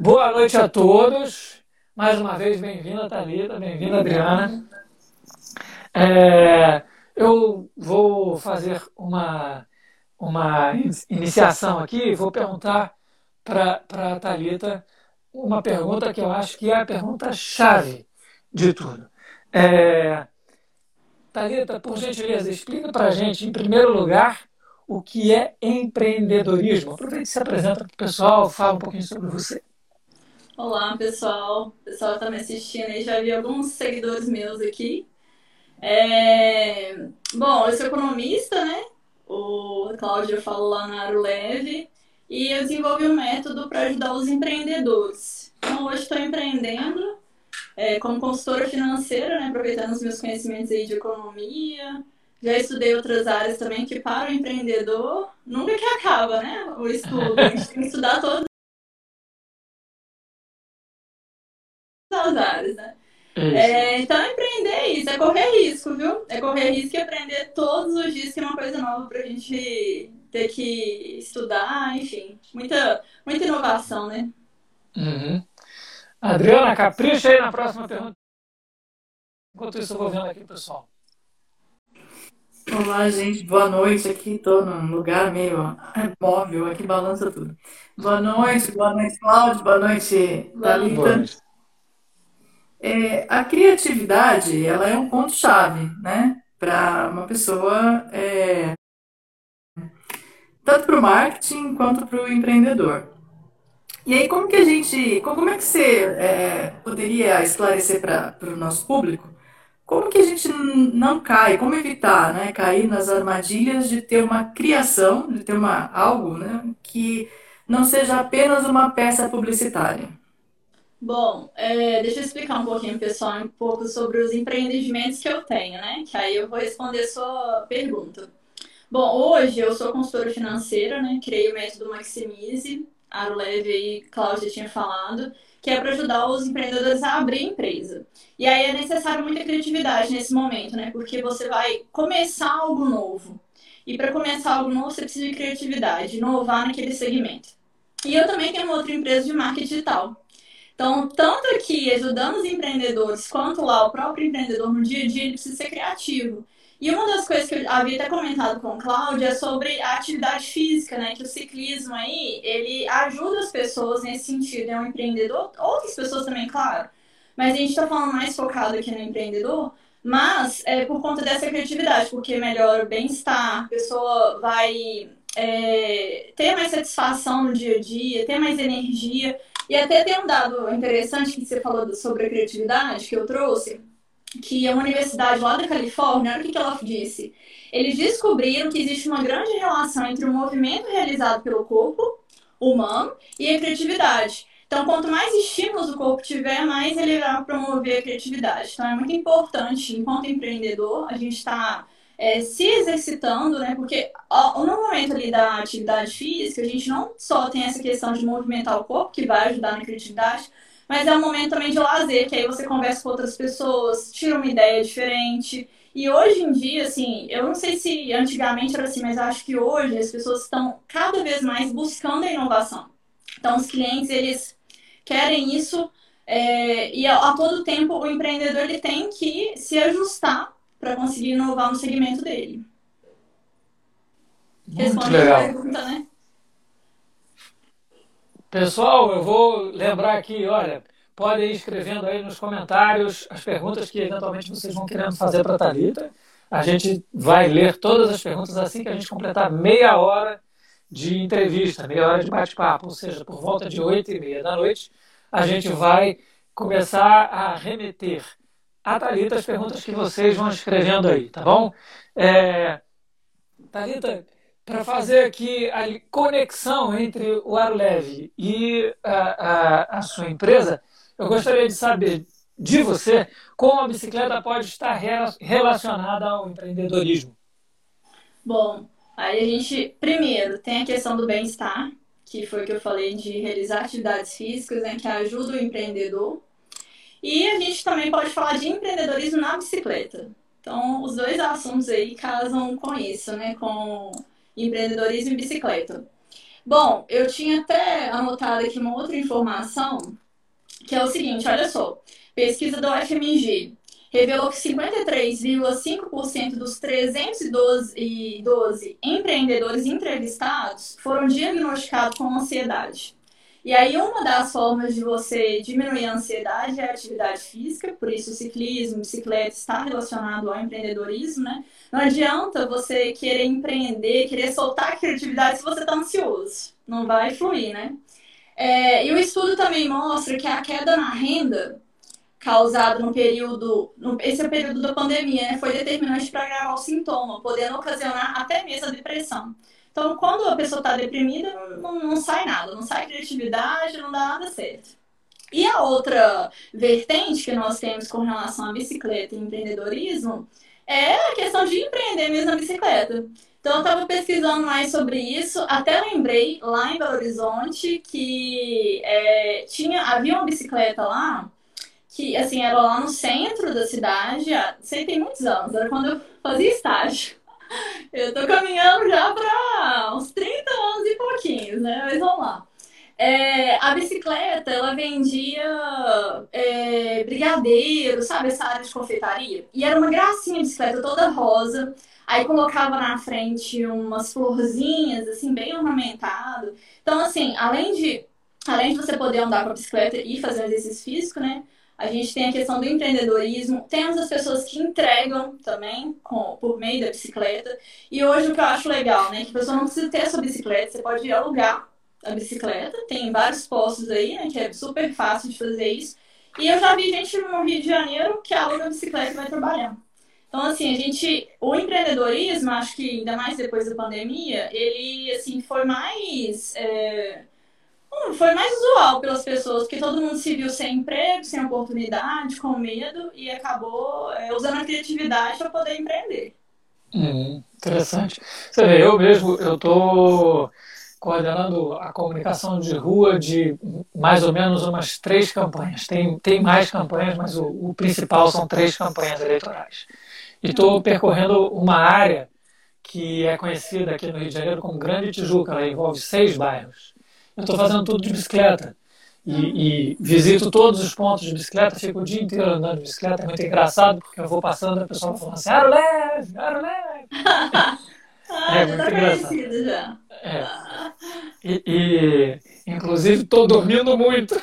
Boa noite a todos. Mais uma vez, bem-vinda, Thalita, bem-vinda, Adriana. É, eu vou fazer uma, uma iniciação aqui, vou perguntar para a Thalita uma pergunta que eu acho que é a pergunta-chave de tudo. É, Thalita, por gentileza, explica para a gente, em primeiro lugar, o que é empreendedorismo. Aproveite e se apresenta para o pessoal, fala um pouquinho sobre você. Olá, pessoal. O pessoal está me assistindo aí, já vi alguns seguidores meus aqui. É... Bom, eu sou economista, né? O Cláudio falou lá na Aruleve e eu desenvolvi um método para ajudar os empreendedores. Então, hoje estou empreendendo é, como consultora financeira, né, aproveitando os meus conhecimentos aí de economia. Já estudei outras áreas também que para o empreendedor nunca que acaba, né? O estudo. A gente tem que estudar todas as áreas, né? É, então, empreender é isso, é correr risco, viu? É correr risco e aprender todos os dias que é uma coisa nova pra gente ter que estudar, enfim. Muita, muita inovação, né? Uhum. Adriana, capricha aí na próxima pergunta. Enquanto isso, eu vou vendo aqui, pessoal. Olá, gente. Boa noite. Aqui estou num lugar meio móvel, aqui balança tudo. Boa noite, boa noite, Cláudio. Boa noite, Thalita. É, a criatividade, ela é um ponto-chave, né? Para uma pessoa, é, tanto para o marketing quanto para o empreendedor. E aí, como que a gente, como é que você é, poderia esclarecer para o nosso público como que a gente não cai, como evitar, né, cair nas armadilhas de ter uma criação, de ter uma algo, né, que não seja apenas uma peça publicitária? Bom, é, deixa eu explicar um pouquinho, pessoal, um pouco sobre os empreendimentos que eu tenho, né? Que aí eu vou responder a sua pergunta. Bom, hoje eu sou consultora financeira, né? Criei o método Maximize, a Leve e Cláudia tinha falado, que é para ajudar os empreendedores a abrir empresa. E aí é necessário muita criatividade nesse momento, né? Porque você vai começar algo novo. E para começar algo novo, você precisa de criatividade, inovar naquele segmento. E eu também tenho outra empresa de marketing digital, então, tanto aqui ajudando os empreendedores, quanto lá o próprio empreendedor no dia a dia, ele precisa ser criativo. E uma das coisas que eu havia até comentado com o Cláudio é sobre a atividade física, né? Que o ciclismo aí, ele ajuda as pessoas nesse sentido. É um empreendedor, outras pessoas também, claro. Mas a gente está falando mais focado aqui no empreendedor, mas é por conta dessa criatividade, porque melhora o bem-estar, a pessoa vai é, ter mais satisfação no dia a dia, ter mais energia. E até tem um dado interessante que você falou sobre a criatividade, que eu trouxe, que é uma universidade lá da Califórnia, olha o que ela disse. Eles descobriram que existe uma grande relação entre o movimento realizado pelo corpo humano e a criatividade. Então, quanto mais estímulos o corpo tiver, mais ele vai promover a criatividade. Então, é muito importante, enquanto empreendedor, a gente está é, se exercitando, né? Porque ó, no momento ali da atividade física, a gente não só tem essa questão de movimentar o corpo, que vai ajudar na criatividade, mas é um momento também de lazer, que aí você conversa com outras pessoas, tira uma ideia diferente. E hoje em dia, assim, eu não sei se antigamente era assim, mas acho que hoje as pessoas estão cada vez mais buscando a inovação. Então, os clientes, eles querem isso é, e a, a todo tempo o empreendedor ele tem que se ajustar para conseguir inovar no segmento dele. Muito legal. a pergunta, né? Pessoal, eu vou lembrar aqui, olha, podem ir escrevendo aí nos comentários as perguntas que eventualmente vocês vão querendo fazer para a Thalita. A gente vai ler todas as perguntas assim que a gente completar meia hora de entrevista, meia hora de bate-papo, ou seja, por volta de oito e meia da noite, a gente vai começar a remeter a Thalita as perguntas que vocês vão escrevendo aí, tá bom? É, Thalita, para fazer aqui a conexão entre o Arleve e a, a, a sua empresa, eu gostaria de saber de você como a bicicleta pode estar relacionada ao empreendedorismo. Bom, aí a gente, primeiro, tem a questão do bem-estar, que foi o que eu falei de realizar atividades físicas, né, que ajuda o empreendedor. E a gente também pode falar de empreendedorismo na bicicleta. Então, os dois assuntos aí casam com isso, né? Com empreendedorismo e bicicleta. Bom, eu tinha até anotado aqui uma outra informação, que é o seguinte, olha só. Pesquisa do FMG revelou que 53,5% dos 312 empreendedores entrevistados foram diagnosticados com ansiedade. E aí, uma das formas de você diminuir a ansiedade é a atividade física, por isso o ciclismo, bicicleta está relacionado ao empreendedorismo, né? Não adianta você querer empreender, querer soltar a criatividade se você está ansioso. Não vai fluir, né? É, e o estudo também mostra que a queda na renda causada no período, no, esse é o período da pandemia, né, foi determinante para agravar o sintoma, podendo ocasionar até mesmo a depressão. Então, quando a pessoa está deprimida, não, não sai nada, não sai criatividade, não dá nada certo. E a outra vertente que nós temos com relação à bicicleta e empreendedorismo é a questão de empreender mesmo na bicicleta. Então, eu estava pesquisando mais sobre isso, até lembrei lá em Belo Horizonte que é, tinha, havia uma bicicleta lá, que assim, era lá no centro da cidade, sei tem muitos anos, era quando eu fazia estágio. Eu tô caminhando já para uns 30 anos e pouquinhos, né? Mas vamos lá. É, a bicicleta, ela vendia é, brigadeiro, sabe? Essa área de confeitaria. E era uma gracinha a bicicleta toda rosa. Aí colocava na frente umas florzinhas, assim, bem ornamentado. Então, assim, além de, além de você poder andar com a bicicleta e fazer exercício físico, né? A gente tem a questão do empreendedorismo, temos as pessoas que entregam também com, por meio da bicicleta. E hoje o que eu acho legal, né? Que a pessoa não precisa ter a sua bicicleta, você pode alugar a bicicleta. Tem vários postos aí, né? Que é super fácil de fazer isso. E eu já vi gente no Rio de Janeiro que aluga a bicicleta e vai trabalhar. Então, assim, a gente. O empreendedorismo, acho que ainda mais depois da pandemia, ele, assim, foi mais. É Hum, foi mais usual pelas pessoas, porque todo mundo se viu sem emprego, sem oportunidade, com medo e acabou é, usando a criatividade para poder empreender. Hum, interessante. Você vê, eu mesmo, eu estou coordenando a comunicação de rua de mais ou menos umas três campanhas. Tem, tem mais campanhas, mas o, o principal são três campanhas eleitorais. E estou percorrendo uma área que é conhecida aqui no Rio de Janeiro como Grande Tijuca, ela envolve seis bairros eu estou fazendo tudo de bicicleta. E, e, visito todos os pontos de bicicleta, fico o dia inteiro andando de bicicleta, é muito engraçado, porque eu vou passando e a pessoa fala assim, aro leve, aro leve. ah, é muito tá engraçado. Já. É. E, e, inclusive, estou dormindo muito.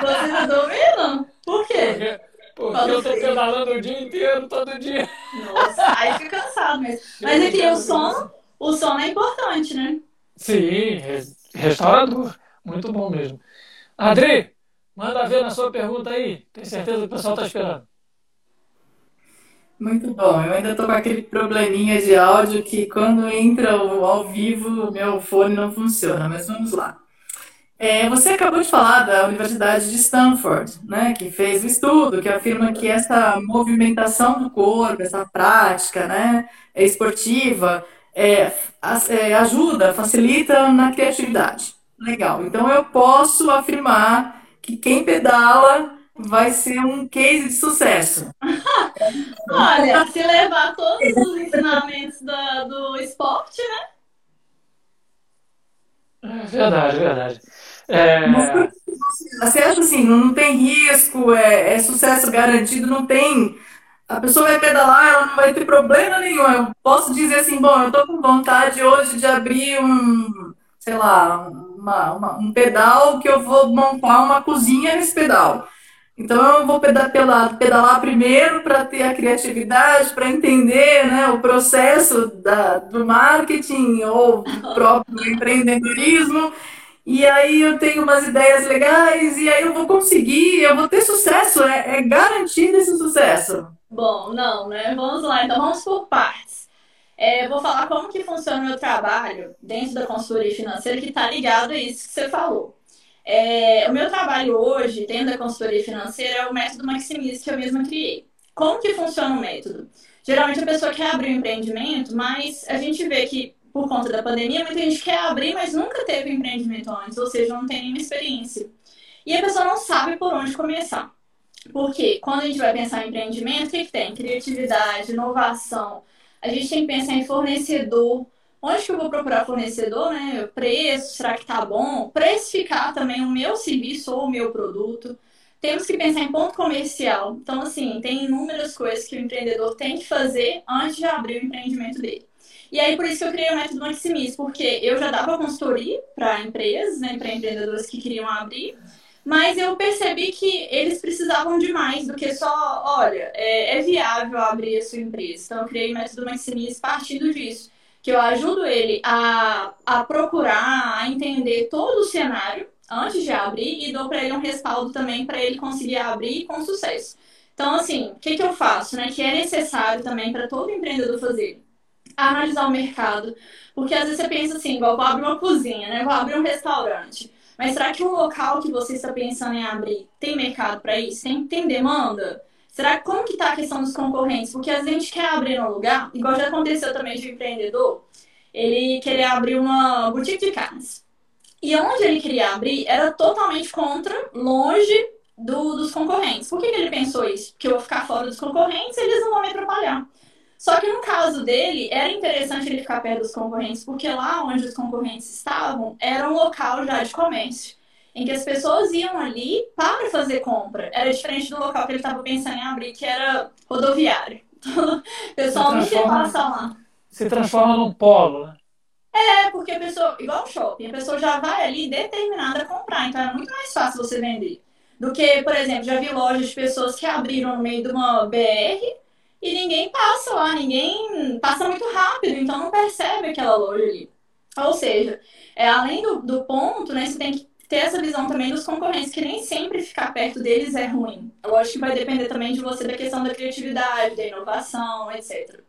Você está dormindo? Por quê? Porque, porque eu estou pedalando o dia inteiro, todo dia. Nossa, aí fica cansado mesmo. Mas aqui, o sono, o sono é importante, né? Sim, restaurador. Muito bom mesmo. Adri, manda ver na sua pergunta aí. Tenho certeza que o pessoal está esperando. Muito bom. Eu ainda estou com aquele probleminha de áudio que quando entra ao vivo, meu fone não funciona, mas vamos lá. É, você acabou de falar da Universidade de Stanford, né, que fez um estudo que afirma que essa movimentação do corpo, essa prática né, esportiva, é, é, ajuda, facilita na criatividade. Legal. Então eu posso afirmar que quem pedala vai ser um case de sucesso. Olha, se levar todos os ensinamentos do, do esporte, né? É verdade, verdade. É... Você acha assim, não tem risco, é, é sucesso garantido, não tem a pessoa vai pedalar, ela não vai ter problema nenhum. Eu posso dizer assim, bom, eu tô com vontade hoje de abrir um, sei lá, uma, uma, um pedal que eu vou montar uma cozinha nesse pedal. Então eu vou pedalar, pedalar primeiro para ter a criatividade, para entender né, o processo da, do marketing ou do próprio empreendedorismo. E aí eu tenho umas ideias legais e aí eu vou conseguir, eu vou ter sucesso, é, é garantido esse sucesso. Bom, não, né? Vamos lá, então vamos por partes. É, vou falar como que funciona o meu trabalho dentro da consultoria financeira que está ligado a isso que você falou. É, o meu trabalho hoje, dentro da consultoria financeira, é o método Maximize que eu mesma criei. Como que funciona o método? Geralmente a pessoa quer abrir um empreendimento, mas a gente vê que por conta da pandemia, muita gente quer abrir, mas nunca teve empreendimento antes, ou seja, não tem nenhuma experiência. E a pessoa não sabe por onde começar. Porque quando a gente vai pensar em empreendimento, o que, que tem? Criatividade, inovação. A gente tem que pensar em fornecedor, onde que eu vou procurar fornecedor, né? Preço, será que tá bom? Precificar também o meu serviço ou o meu produto. Temos que pensar em ponto comercial. Então, assim, tem inúmeras coisas que o empreendedor tem que fazer antes de abrir o empreendimento dele. E aí, por isso que eu criei o método Maximis, porque eu já dava consultoria para empresas, né, para empreendedores que queriam abrir, mas eu percebi que eles precisavam de mais do que só, olha, é, é viável abrir a sua empresa. Então, eu criei o método Maximis partindo disso que eu ajudo ele a, a procurar, a entender todo o cenário antes de abrir e dou para ele um respaldo também para ele conseguir abrir com sucesso. Então, assim, o que, que eu faço, né? Que é necessário também para todo empreendedor fazer? Analisar o mercado. Porque às vezes você pensa assim, igual vou abrir uma cozinha, né? Vou abrir um restaurante. Mas será que o local que você está pensando em abrir tem mercado para isso? Tem, tem demanda? Será como que tá a questão dos concorrentes? Porque às vezes a gente quer abrir um lugar, igual já aconteceu também de um empreendedor, ele queria abrir uma boutique de carnes. E onde ele queria abrir era totalmente contra, longe do, dos concorrentes. Por que, que ele pensou isso? Porque eu vou ficar fora dos concorrentes e eles não vão me atrapalhar. Só que no caso dele, era interessante ele ficar perto dos concorrentes, porque lá onde os concorrentes estavam era um local já de comércio em que as pessoas iam ali para fazer compra. Era diferente do local que ele estava pensando em abrir, que era rodoviário. Então, o pessoal não ia passar lá. Se transforma num polo, né? É, porque a pessoa, igual o shopping, a pessoa já vai ali determinada a comprar, então é muito mais fácil você vender. Do que, por exemplo, já vi lojas de pessoas que abriram no meio de uma BR e ninguém passa lá, ninguém passa muito rápido, então não percebe aquela loja ali. Ou seja, é, além do, do ponto, né, você tem que ter essa visão também dos concorrentes, que nem sempre ficar perto deles é ruim. Eu acho que vai depender também de você da questão da criatividade, da inovação, etc.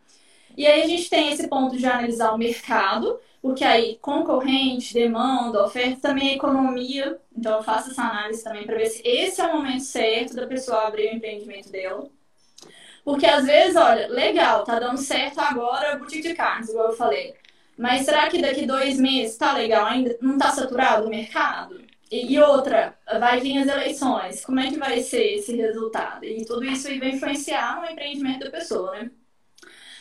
E aí a gente tem esse ponto de analisar o mercado, porque aí concorrente, demanda, oferta, também é economia. Então eu faço essa análise também para ver se esse é o momento certo da pessoa abrir o empreendimento dela. Porque às vezes, olha, legal, tá dando certo agora a boutique de carnes, igual eu falei. Mas será que daqui dois meses tá legal ainda? Não tá saturado o mercado? E, outra, vai vir as eleições, como é que vai ser esse resultado? E tudo isso aí vai influenciar no empreendimento da pessoa, né?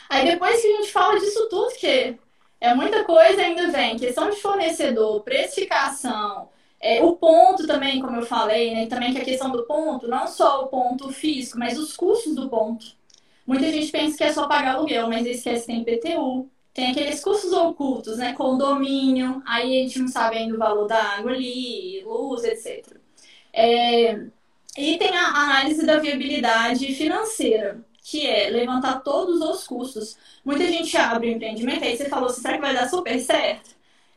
Aí depois que a gente fala disso tudo, que é muita coisa, ainda vem questão de fornecedor, precificação, é, o ponto também, como eu falei, né? Também que a questão do ponto, não só o ponto físico, mas os custos do ponto. Muita gente pensa que é só pagar aluguel, mas esquece que tem PTU, tem aqueles custos ocultos, né? Condomínio, aí a gente não sabe ainda o valor da água ali, luz, etc. É, e tem a análise da viabilidade financeira, que é levantar todos os custos. Muita gente abre o empreendimento, aí você falou, será que vai dar super certo?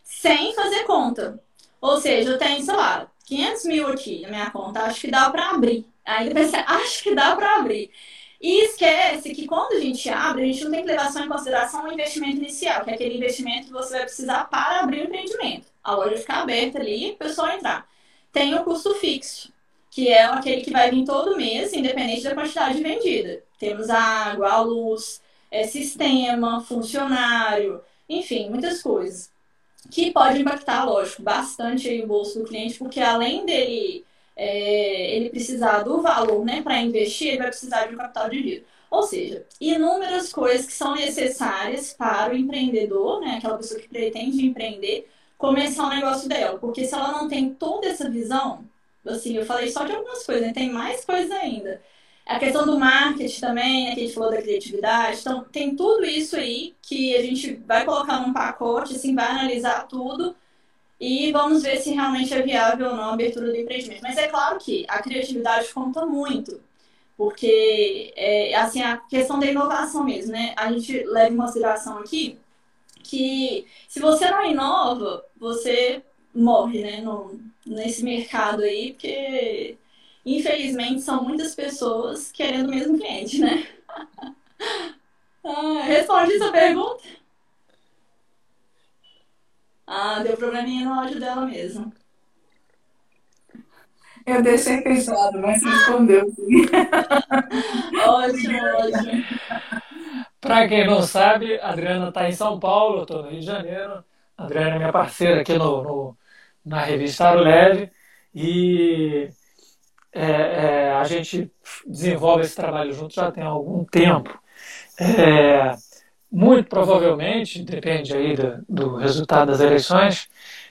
Sem fazer conta. Ou seja, eu tenho, sei lá, 500 mil aqui na minha conta, acho que dá para abrir. Aí depois acha que dá para abrir. E esquece que quando a gente abre, a gente não tem que levar só em consideração o investimento inicial, que é aquele investimento que você vai precisar para abrir o empreendimento. A loja ficar aberta ali, o pessoal entrar. Tem o custo fixo, que é aquele que vai vir todo mês, independente da quantidade vendida. Temos a água, a luz, é, sistema, funcionário, enfim, muitas coisas. Que pode impactar, lógico, bastante o bolso do cliente, porque além dele é, ele precisar do valor né, para investir, ele vai precisar de um capital de giro. Ou seja, inúmeras coisas que são necessárias para o empreendedor, né, aquela pessoa que pretende empreender, começar o negócio dela. Porque se ela não tem toda essa visão, assim, eu falei só de algumas coisas, né, tem mais coisas ainda. A questão do marketing também, né, que a gente falou da criatividade. Então, tem tudo isso aí que a gente vai colocar num pacote, assim, vai analisar tudo e vamos ver se realmente é viável ou não a abertura do empreendimento. Mas é claro que a criatividade conta muito, porque é assim a questão da inovação mesmo, né? A gente leva em consideração aqui que se você não inova, você morre, né? No, nesse mercado aí, porque infelizmente são muitas pessoas querendo o mesmo cliente, né? ah, respondi sua pergunta? Ah, deu probleminha no áudio dela mesmo. Eu deixei fechado, mas respondeu sim. ótimo, ótimo. Para quem não sabe, a Adriana está em São Paulo, eu estou no Rio de Janeiro. A Adriana é minha parceira aqui no, no na revista Aro Leve e é, é, a gente desenvolve esse trabalho junto já tem algum tempo. É, muito provavelmente, depende aí do, do resultado das eleições,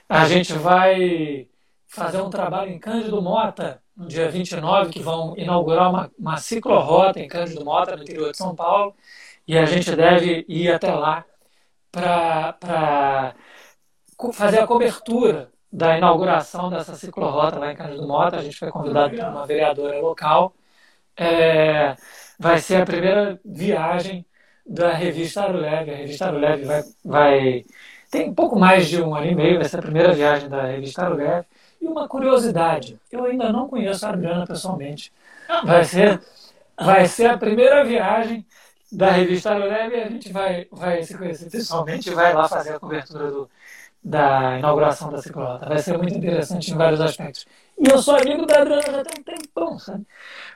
a gente vai fazer um trabalho em Cândido Mota, no dia 29, que vão inaugurar uma, uma ciclorrota em Cândido Mota, no interior de São Paulo, e a gente deve ir até lá para fazer a cobertura da inauguração dessa ciclorrota lá em Cândido Mota. A gente foi convidado por uma vereadora local. É, vai ser a primeira viagem da revista Aruleve. A revista Aruleve vai, vai tem um pouco mais de um ano e meio, vai ser a primeira viagem da revista Aruleve. E uma curiosidade, eu ainda não conheço a Adriana pessoalmente. Vai ser, vai ser a primeira viagem da revista Aruleve e a gente vai, vai se conhecer pessoalmente e vai lá fazer a cobertura do, da inauguração da ciclota. Vai ser muito interessante em vários aspectos. E eu sou amigo da Adriana já tem um tempão, sabe?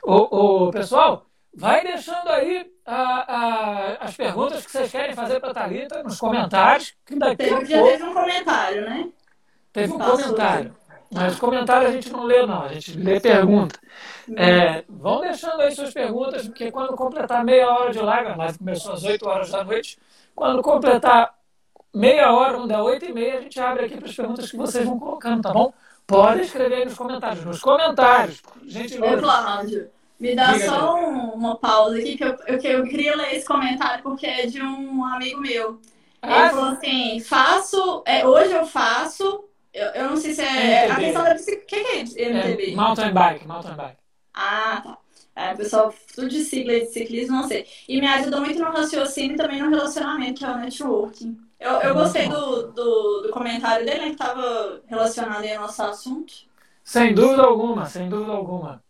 O, o pessoal, vai deixando aí a, a, as perguntas que vocês querem fazer para a Thalita nos comentários. Que daqui teve, a já pouco... teve um comentário, né? Teve um comentário. Mas comentário a gente não lê, não. A gente lê pergunta. É, vão deixando aí suas perguntas, porque quando completar meia hora de live, a live começou às 8 horas da noite, quando completar meia hora, quando der 8 e meia, a gente abre aqui para as perguntas que vocês vão colocando, tá bom? Pode escrever aí nos comentários. Nos comentários, gente. Ô, Cláudio, me dá Diga só um, uma pausa aqui, que eu, eu, eu queria ler esse comentário porque é de um amigo meu. Ah, Ele falou assim: faço, é, hoje eu faço eu, eu não sei se é. MTB. A questão da bicicleta. O que, que é MTB? É, mountain bike, mountain bike. Ah, tá. É, pessoal, tudo de sigla de ciclismo, não sei. E me ajuda muito no raciocínio e também no relacionamento, que é o networking. Eu, eu gostei do, do, do comentário dele, né, que estava relacionado aí ao nosso assunto. Sem dúvida alguma, sem dúvida alguma.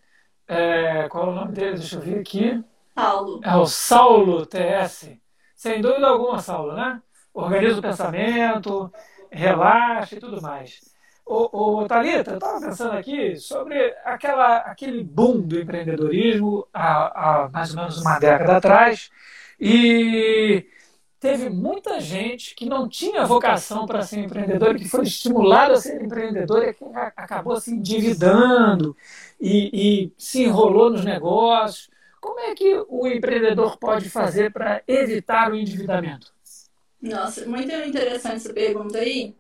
É, qual é o nome dele? Deixa eu ver aqui. Saulo. É o Saulo TS. Sem dúvida alguma, Saulo, né? Organiza o pensamento, relaxa e tudo mais. Ô, ô Thalita, eu estava pensando aqui sobre aquela, aquele boom do empreendedorismo há, há mais ou menos uma década atrás e teve muita gente que não tinha vocação para ser empreendedor, que foi estimulado a ser empreendedor e que acabou se endividando e, e se enrolou nos negócios. Como é que o empreendedor pode fazer para evitar o endividamento? Nossa, muito interessante essa pergunta aí.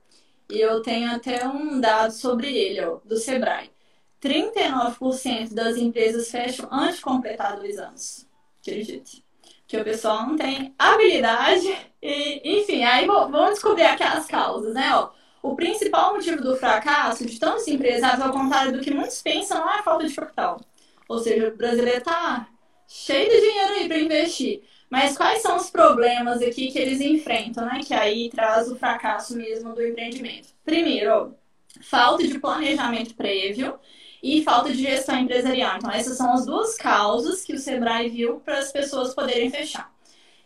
E eu tenho até um dado sobre ele, ó, do Sebrae. 39% das empresas fecham antes de completar dois anos. Acredite. Que o pessoal não tem habilidade. E, enfim, aí vamos descobrir aquelas causas, né? Ó, o principal motivo do fracasso de tantos empresários, ao contrário do que muitos pensam, não é a falta de capital. Ou seja, o brasileiro está cheio de dinheiro aí para investir. Mas quais são os problemas aqui que eles enfrentam, né? Que aí traz o fracasso mesmo do empreendimento. Primeiro, falta de planejamento prévio e falta de gestão empresarial. Então, essas são as duas causas que o Sebrae viu para as pessoas poderem fechar.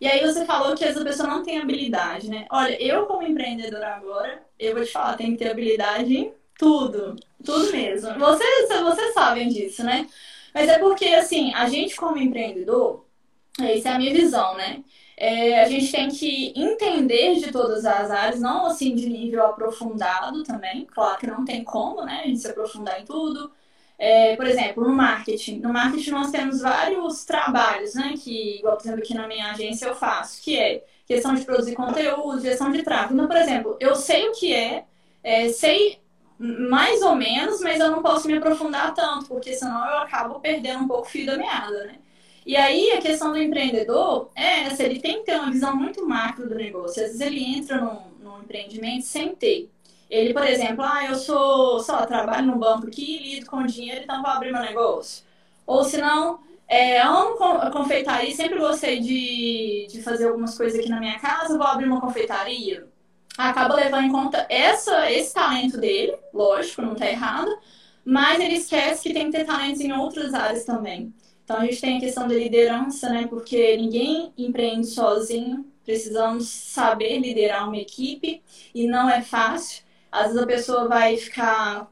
E aí você falou que essa pessoa não tem habilidade, né? Olha, eu como empreendedora agora, eu vou te falar, tem que ter habilidade em tudo. Tudo mesmo. Vocês, vocês sabem disso, né? Mas é porque, assim, a gente como empreendedor, essa é a minha visão, né? É, a gente tem que entender de todas as áreas, não assim de nível aprofundado também. Claro que não tem como, né? A gente se aprofundar em tudo. É, por exemplo, no marketing. No marketing nós temos vários trabalhos, né? Que, igual, por exemplo, aqui na minha agência eu faço, que é questão de produzir conteúdo, gestão de tráfego. Então, por exemplo, eu sei o que é, é sei mais ou menos, mas eu não posso me aprofundar tanto, porque senão eu acabo perdendo um pouco o fio da meada, né? E aí a questão do empreendedor é essa, ele tem que ter uma visão muito macro do negócio. Às vezes ele entra num, num empreendimento sem ter. Ele, por exemplo, ah, eu sou, só trabalho no banco aqui, lido com dinheiro, então vou abrir meu negócio. Ou se não, é, amo confeitaria, sempre gostei de, de fazer algumas coisas aqui na minha casa, vou abrir uma confeitaria. Acaba levando em conta essa, esse talento dele, lógico, não está errado, mas ele esquece que tem que ter talentos em outras áreas também. Então a gente tem a questão da liderança, né? Porque ninguém empreende sozinho. Precisamos saber liderar uma equipe e não é fácil. Às vezes a pessoa vai ficar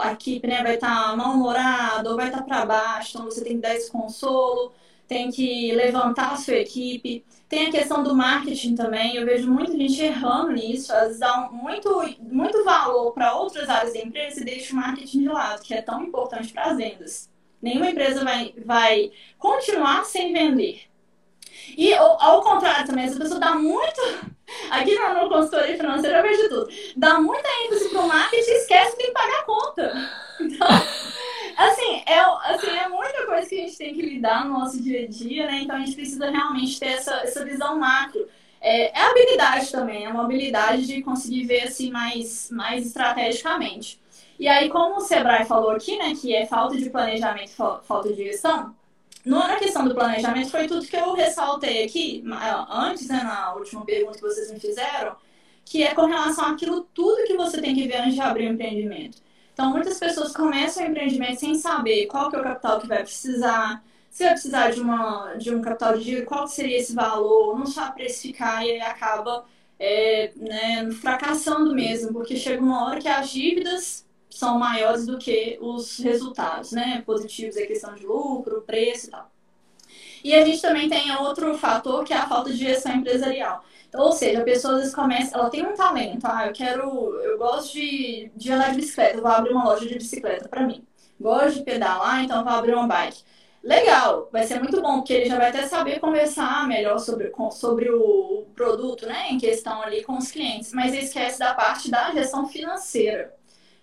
a equipe né, vai estar tá mal-humorada ou vai estar tá para baixo, então você tem que dar esse consolo, tem que levantar a sua equipe. Tem a questão do marketing também, eu vejo muita gente errando nisso, às vezes dá muito, muito valor para outras áreas da empresa e deixa o marketing de lado, que é tão importante para as vendas. Nenhuma empresa vai, vai continuar sem vender. E ao contrário também, essa pessoa dá muito. Aqui no, no consultoria financeira eu vejo tudo. Dá muita ênfase pro marketing e esquece que tem que pagar a conta. Então, assim, é, assim, é muita coisa que a gente tem que lidar no nosso dia a dia, né? Então a gente precisa realmente ter essa, essa visão macro. É, é habilidade também, é uma habilidade de conseguir ver assim mais, mais estrategicamente. E aí, como o Sebrae falou aqui, né, que é falta de planejamento, falta de gestão, na questão do planejamento foi tudo que eu ressaltei aqui antes, né, na última pergunta que vocês me fizeram, que é com relação àquilo tudo que você tem que ver antes de abrir um empreendimento. Então, muitas pessoas começam o empreendimento sem saber qual que é o capital que vai precisar, se vai precisar de, uma, de um capital de giro, qual seria esse valor, não sabe precificar e acaba é, né, fracassando mesmo, porque chega uma hora que as dívidas são maiores do que os resultados, né? Positivos é questão de lucro, preço e tal. E a gente também tem outro fator que é a falta de gestão empresarial. Então, ou seja, a pessoa às vezes começa, ela tem um talento, ah, eu quero, eu gosto de, de andar de bicicleta, vou abrir uma loja de bicicleta para mim. Gosto de pedalar, então vou abrir uma bike. Legal, vai ser muito bom, porque ele já vai até saber conversar melhor sobre, sobre o produto, né, em questão ali com os clientes, mas esquece da parte da gestão financeira.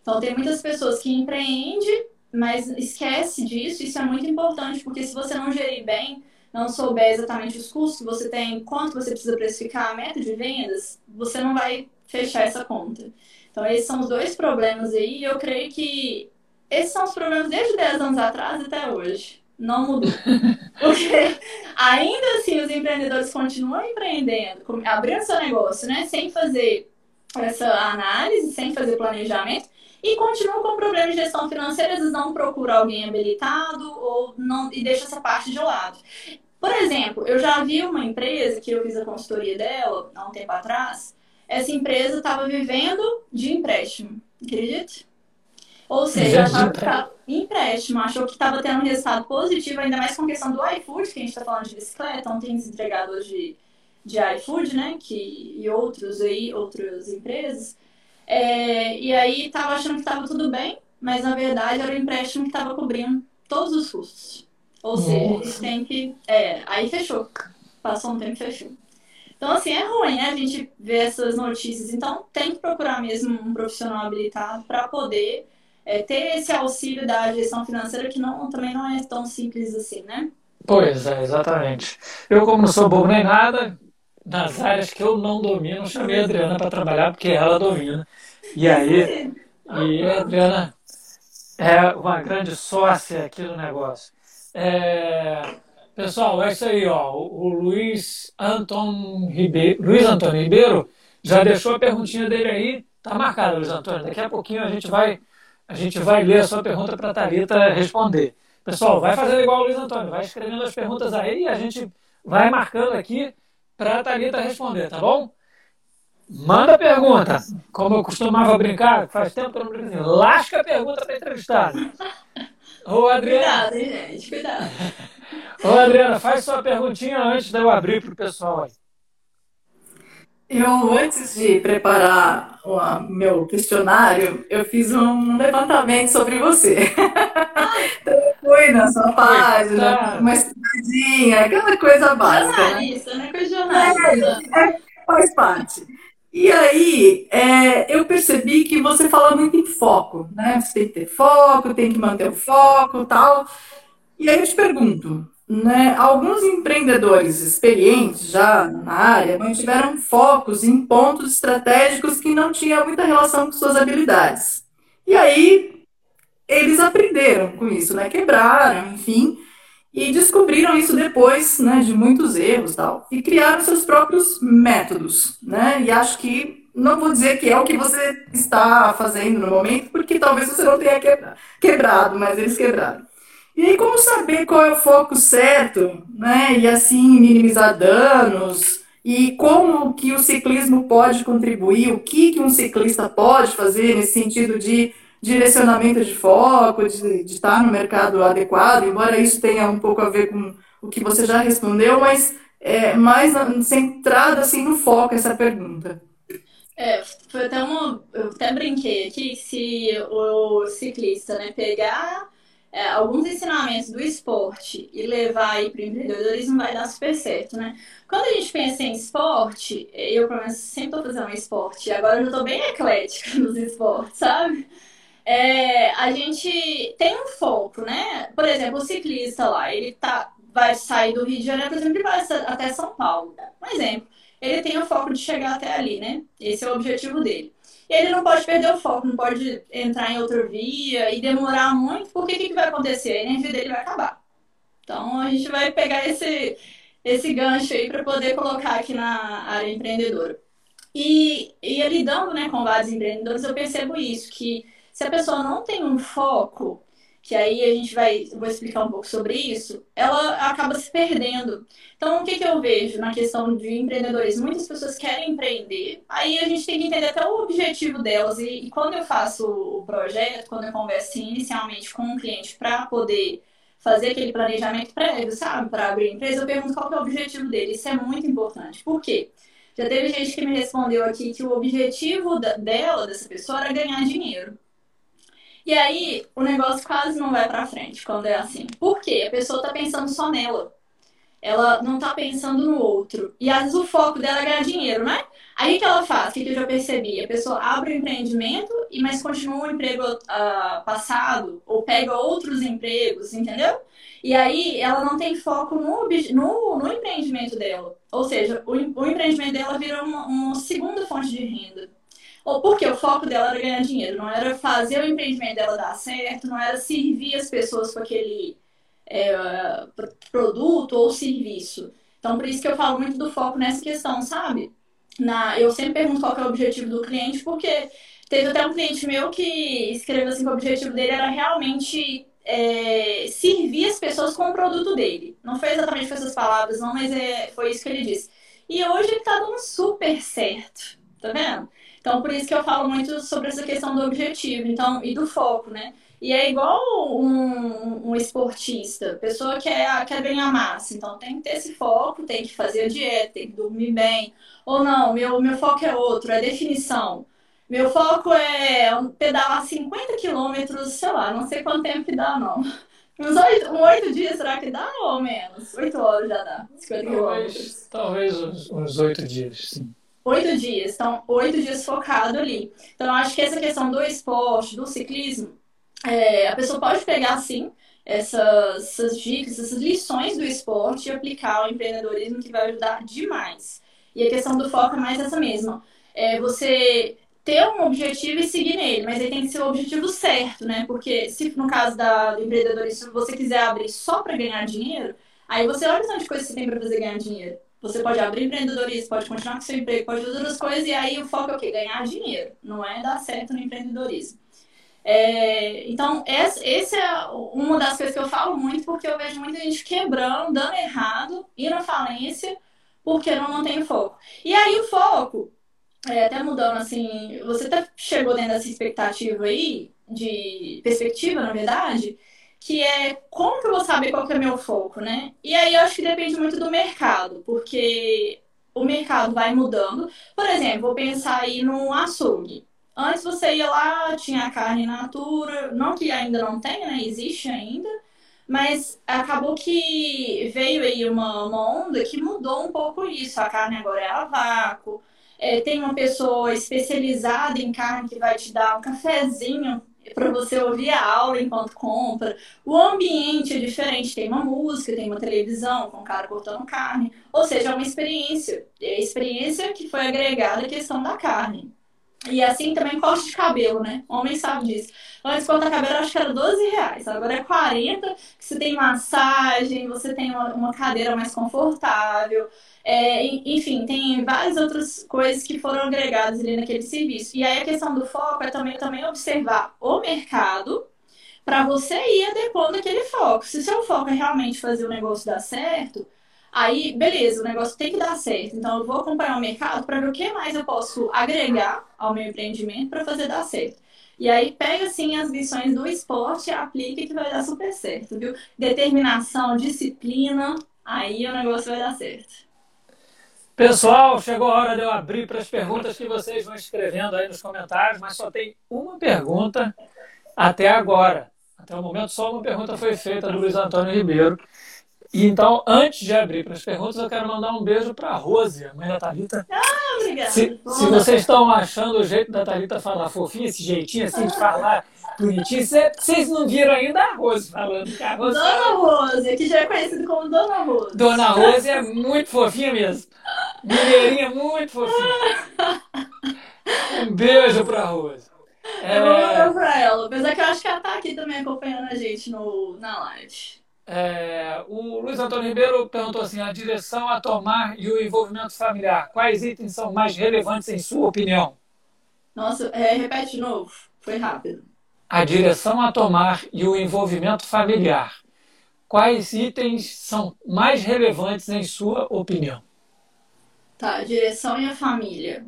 Então, tem muitas pessoas que empreendem, mas esquece disso. Isso é muito importante, porque se você não gerir bem, não souber exatamente os custos que você tem, quanto você precisa precificar a meta de vendas, você não vai fechar essa conta. Então, esses são os dois problemas aí. E eu creio que esses são os problemas desde 10 anos atrás até hoje. Não mudou. Porque ainda assim os empreendedores continuam empreendendo, abrindo seu negócio, né? Sem fazer essa análise, sem fazer planejamento e continuam com problemas de gestão financeira, às vezes não procuram alguém habilitado ou não e deixa essa parte de lado. Por exemplo, eu já vi uma empresa que eu fiz a consultoria dela há um tempo atrás. Essa empresa estava vivendo de empréstimo, acredita? Ou seja, estava empréstimo, achou que estava tendo um resultado positivo, ainda mais com a questão do iFood, que a gente está falando de bicicleta, então tem entregadores de, de iFood, né? Que, e outros aí, outras empresas. É, e aí tava achando que estava tudo bem, mas na verdade era o empréstimo que estava cobrindo todos os custos. Ou Nossa. seja, eles têm que. É, aí fechou. Passou um tempo e fechou. Então, assim, é ruim né, a gente ver essas notícias. Então, tem que procurar mesmo um profissional habilitado para poder é, ter esse auxílio da gestão financeira, que não, também não é tão simples assim, né? Pois é, exatamente. Eu, como não sou bom nem nada, nas áreas que eu não domino, chamei a Adriana para trabalhar, porque ela domina. E aí, e a Adriana é uma grande sócia aqui no negócio. É, pessoal, é isso aí, ó. O, Luiz Anton Ribeiro, Luiz Antônio Ribeiro já deixou a perguntinha dele aí. Tá marcado, Luiz Antônio. Daqui a pouquinho a gente vai, a gente vai ler a sua pergunta para a Thalita responder. Pessoal, vai fazer igual o Luiz Antônio, vai escrevendo as perguntas aí e a gente vai marcando aqui para a Thalita responder, tá bom? Manda a pergunta. Como eu costumava brincar, faz tempo que eu não brinco assim. Lasca a pergunta para entrevistado. Ô, Adriana. Cuidado, hein, gente? Cuidado. Ô, Adriana, faz sua perguntinha antes de eu abrir para o pessoal aí. Eu, antes de preparar o meu questionário, eu fiz um levantamento sobre você. então, eu fui na sua página, tá. uma estudadinha, aquela coisa básica. Né? Jornalista, né? Jornalista. É, é, faz parte. E aí, é, eu percebi que você fala muito em foco, né? Você tem que ter foco, tem que manter o foco tal. E aí eu te pergunto, né? Alguns empreendedores experientes já na área mantiveram focos em pontos estratégicos que não tinham muita relação com suas habilidades. E aí eles aprenderam com isso, né? Quebraram, enfim, e descobriram isso depois, né, de muitos erros, tal, e criaram seus próprios métodos, né? E acho que não vou dizer que é o que você está fazendo no momento, porque talvez você não tenha quebrado, mas eles quebraram. E aí, como saber qual é o foco certo, né? E assim minimizar danos e como que o ciclismo pode contribuir, o que que um ciclista pode fazer nesse sentido de direcionamento de foco, de, de estar no mercado adequado, embora isso tenha um pouco a ver com o que você já respondeu, mas é mais centrado assim no foco essa pergunta. É, foi até uma. Eu até brinquei aqui se o ciclista né, pegar é, alguns ensinamentos do esporte e levar aí para o empreendedorismo vai dar super certo, né? Quando a gente pensa em esporte, eu, pelo menos, sempre estou fazendo esporte, agora eu estou bem eclética nos esportes, sabe? É, a gente tem um foco, né? Por exemplo, o ciclista lá, ele tá, vai sair do Rio de Janeiro, por exemplo, e vai até São Paulo. Um exemplo. Ele tem o foco de chegar até ali, né? Esse é o objetivo dele. E ele não pode perder o foco, não pode entrar em outra via e demorar muito, porque o que, que vai acontecer? A energia dele vai acabar. Então a gente vai pegar esse, esse gancho aí para poder colocar aqui na área empreendedora. E, e lidando né, com vários empreendedores, eu percebo isso, que se a pessoa não tem um foco, que aí a gente vai, vou explicar um pouco sobre isso, ela acaba se perdendo. Então, o que, que eu vejo na questão de empreendedorismo? Muitas pessoas querem empreender, aí a gente tem que entender até o objetivo delas. E, e quando eu faço o projeto, quando eu converso inicialmente com um cliente para poder fazer aquele planejamento prévio, sabe, para abrir empresa, eu pergunto qual é o objetivo dele. Isso é muito importante. Por quê? Já teve gente que me respondeu aqui que o objetivo dela, dessa pessoa, era ganhar dinheiro. E aí o negócio quase não vai para frente quando é assim. Por quê? A pessoa tá pensando só nela. Ela não tá pensando no outro. E às vezes o foco dela é ganhar dinheiro, né? Aí o que ela faz? O que eu já percebi? A pessoa abre o um empreendimento, e mas continua o emprego uh, passado, ou pega outros empregos, entendeu? E aí ela não tem foco no, no, no empreendimento dela. Ou seja, o, o empreendimento dela vira uma, uma segunda fonte de renda. Ou porque o foco dela era ganhar dinheiro, não era fazer o empreendimento dela dar certo, não era servir as pessoas com aquele é, produto ou serviço. Então, por isso que eu falo muito do foco nessa questão, sabe? Na, eu sempre pergunto qual é o objetivo do cliente, porque teve até um cliente meu que escreveu assim que o objetivo dele era realmente é, servir as pessoas com o produto dele. Não foi exatamente com essas palavras, não, mas é, foi isso que ele disse. E hoje ele tá dando super certo, tá vendo? Então, por isso que eu falo muito sobre essa questão do objetivo então, e do foco, né? E é igual um, um esportista, pessoa que quer, quer ganhar massa, então tem que ter esse foco, tem que fazer a dieta, tem que dormir bem. Ou não, meu, meu foco é outro, é definição. Meu foco é pedalar 50 quilômetros, sei lá, não sei quanto tempo que dá, não. Uns oito, um oito dias, será que dá ou menos? Oito horas já dá, 50 quilômetros. Talvez uns oito dias, sim oito dias. Então, oito dias focado ali. Então, acho que essa questão do esporte, do ciclismo, é, a pessoa pode pegar, sim, essas, essas, dicas, essas lições do esporte e aplicar ao empreendedorismo, que vai ajudar demais. E a questão do foco é mais essa mesma. É você ter um objetivo e seguir nele, mas aí tem que ser o objetivo certo, né? Porque se no caso da, do empreendedorismo você quiser abrir só para ganhar dinheiro, aí você olha o tanto de coisa que você tem para fazer ganhar dinheiro. Você pode abrir empreendedorismo, pode continuar com seu emprego, pode fazer outras coisas, e aí o foco é o quê? Ganhar dinheiro, não é dar certo no empreendedorismo. É, então, essa, essa é uma das coisas que eu falo muito, porque eu vejo muita gente quebrando, dando errado, indo à falência, porque não mantém o foco. E aí o foco, é, até mudando assim, você até chegou dentro dessa expectativa aí, de perspectiva, na verdade, que é como que eu vou saber qual que é meu foco, né? E aí eu acho que depende muito do mercado, porque o mercado vai mudando. Por exemplo, vou pensar aí no açougue. Antes você ia lá, tinha carne natura, não que ainda não tenha, né? Existe ainda, mas acabou que veio aí uma, uma onda que mudou um pouco isso. A carne agora é a vácuo. É, tem uma pessoa especializada em carne que vai te dar um cafezinho para você ouvir a aula enquanto compra. O ambiente é diferente, tem uma música, tem uma televisão com o cara cortando carne, ou seja, é uma experiência. É a experiência que foi agregada à questão da carne. E assim também corte de cabelo, né? Homem sabe disso. Antes, cortar cabelo, acho que era 12 reais. Agora é 40, que você tem massagem, você tem uma, uma cadeira mais confortável. É, enfim, tem várias outras coisas que foram agregadas ali naquele serviço. E aí a questão do foco é também, também observar o mercado para você ir adequando aquele foco. Se o seu foco é realmente fazer o negócio dar certo, aí beleza, o negócio tem que dar certo. Então eu vou acompanhar o mercado para ver o que mais eu posso agregar ao meu empreendimento para fazer dar certo. E aí pega assim as lições do esporte aplica que vai dar super certo, viu? Determinação, disciplina, aí o negócio vai dar certo. Pessoal, chegou a hora de eu abrir para as perguntas que vocês vão escrevendo aí nos comentários, mas só tem uma pergunta até agora. Até o momento, só uma pergunta foi feita do Luiz Antônio Ribeiro. E então, antes de abrir para as perguntas, eu quero mandar um beijo para a Rose, a mãe da Thalita. Ah, obrigada. Se, se vocês estão achando o jeito da Thalita falar fofinho, esse jeitinho assim de falar bonitinho, vocês não viram ainda a Rose falando. A Rose Dona fala... Rose, que já é conhecida como Dona Rose. Dona Rose é muito fofinha mesmo. Mineirinha muito fofinha. Um beijo para a Rose. É... Eu vou mandar pra ela, apesar que eu acho que ela tá aqui também acompanhando a gente no, na live. É, o Luiz Antônio Ribeiro perguntou assim: a direção a tomar e o envolvimento familiar, quais itens são mais relevantes em sua opinião? Nossa, é, repete de novo, foi rápido. A direção a tomar e o envolvimento familiar, quais itens são mais relevantes em sua opinião? Tá, direção e a família.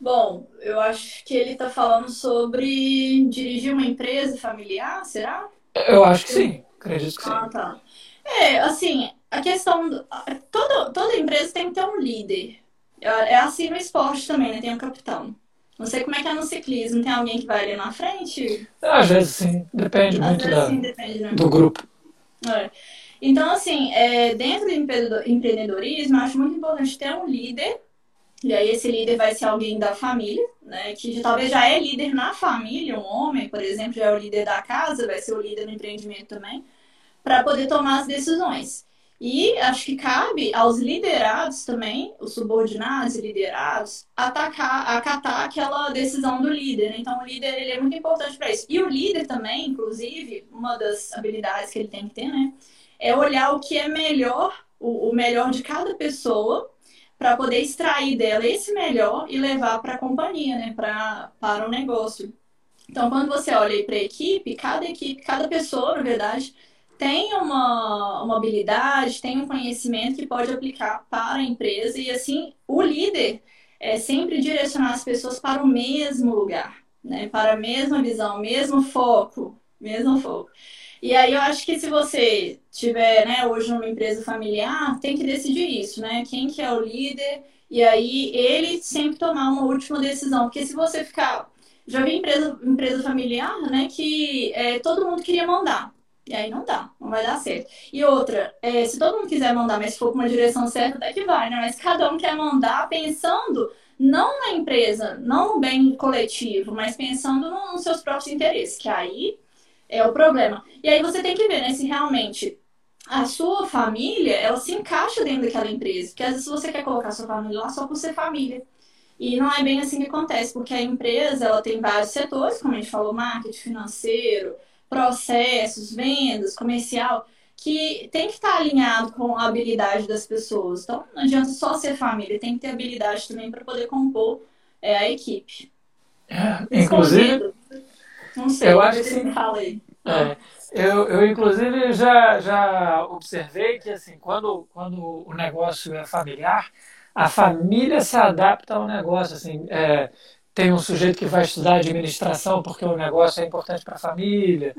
Bom, eu acho que ele está falando sobre dirigir uma empresa familiar, será? Eu acho que sim. Acredito que sim. Ah, tá. É, assim, a questão. Do, toda, toda empresa tem que ter um líder. É, é assim no esporte também, né? Tem um capitão. Não sei como é que é no ciclismo. Tem alguém que vai ali na frente? Às vezes sim. Depende Às muito da, sim, depende, né? do grupo. É. Então, assim, é, dentro do empreendedorismo, acho muito importante ter um líder. E aí esse líder vai ser alguém da família, né? Que talvez já é líder na família, um homem, por exemplo, já é o líder da casa, vai ser o líder no empreendimento também para poder tomar as decisões. E acho que cabe aos liderados também, os subordinados e liderados, atacar, acatar aquela decisão do líder. Né? Então, o líder ele é muito importante para isso. E o líder também, inclusive, uma das habilidades que ele tem que ter, né, é olhar o que é melhor, o, o melhor de cada pessoa, para poder extrair dela esse melhor e levar para a companhia, né, pra, para o negócio. Então, quando você olha para a equipe, cada equipe, cada pessoa, na verdade, tem uma, uma habilidade, tem um conhecimento que pode aplicar para a empresa e assim o líder é sempre direcionar as pessoas para o mesmo lugar, né? Para a mesma visão, mesmo foco, mesmo foco. E aí eu acho que se você tiver, né, hoje numa empresa familiar, tem que decidir isso, né? Quem que é o líder e aí ele sempre tomar uma última decisão, porque se você ficar já vi empresa, empresa familiar, né, que é, todo mundo queria mandar. E aí não dá, não vai dar certo. E outra, é, se todo mundo quiser mandar, mas se for com uma direção certa, até que vai, né? Mas cada um quer mandar pensando não na empresa, não no bem coletivo, mas pensando nos seus próprios interesses, que aí é o problema. E aí você tem que ver, né, se realmente a sua família, ela se encaixa dentro daquela empresa. Porque às vezes você quer colocar sua família lá só por ser família. E não é bem assim que acontece, porque a empresa, ela tem vários setores, como a gente falou, marketing financeiro, processos, vendas, comercial, que tem que estar alinhado com a habilidade das pessoas. Então, não adianta só ser família, tem que ter habilidade também para poder compor é, a equipe. É, inclusive, não sei, eu acho que sim. Fala aí. É, eu, eu, inclusive, já, já observei que, assim, quando, quando o negócio é familiar, a família se adapta ao negócio, assim, é, tem um sujeito que vai estudar administração porque o negócio é importante para a família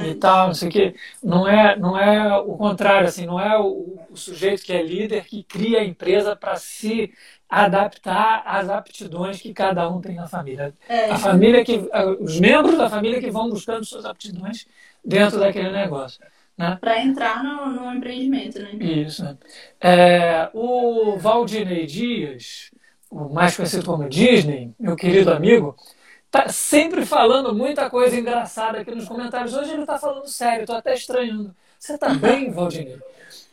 é e tal, não sei o quê. Não é, não é o contrário, assim, não é o, o sujeito que é líder que cria a empresa para se adaptar às aptidões que cada um tem na família. É. A família que, os membros da família que vão buscando suas aptidões dentro daquele negócio. Né? Para entrar no, no, empreendimento, né? Isso. É, o Valdinei Dias o mais conhecido como Disney, meu querido amigo, tá sempre falando muita coisa engraçada aqui nos comentários. Hoje ele está falando sério, estou até estranhando. Você está bem, Valdinei?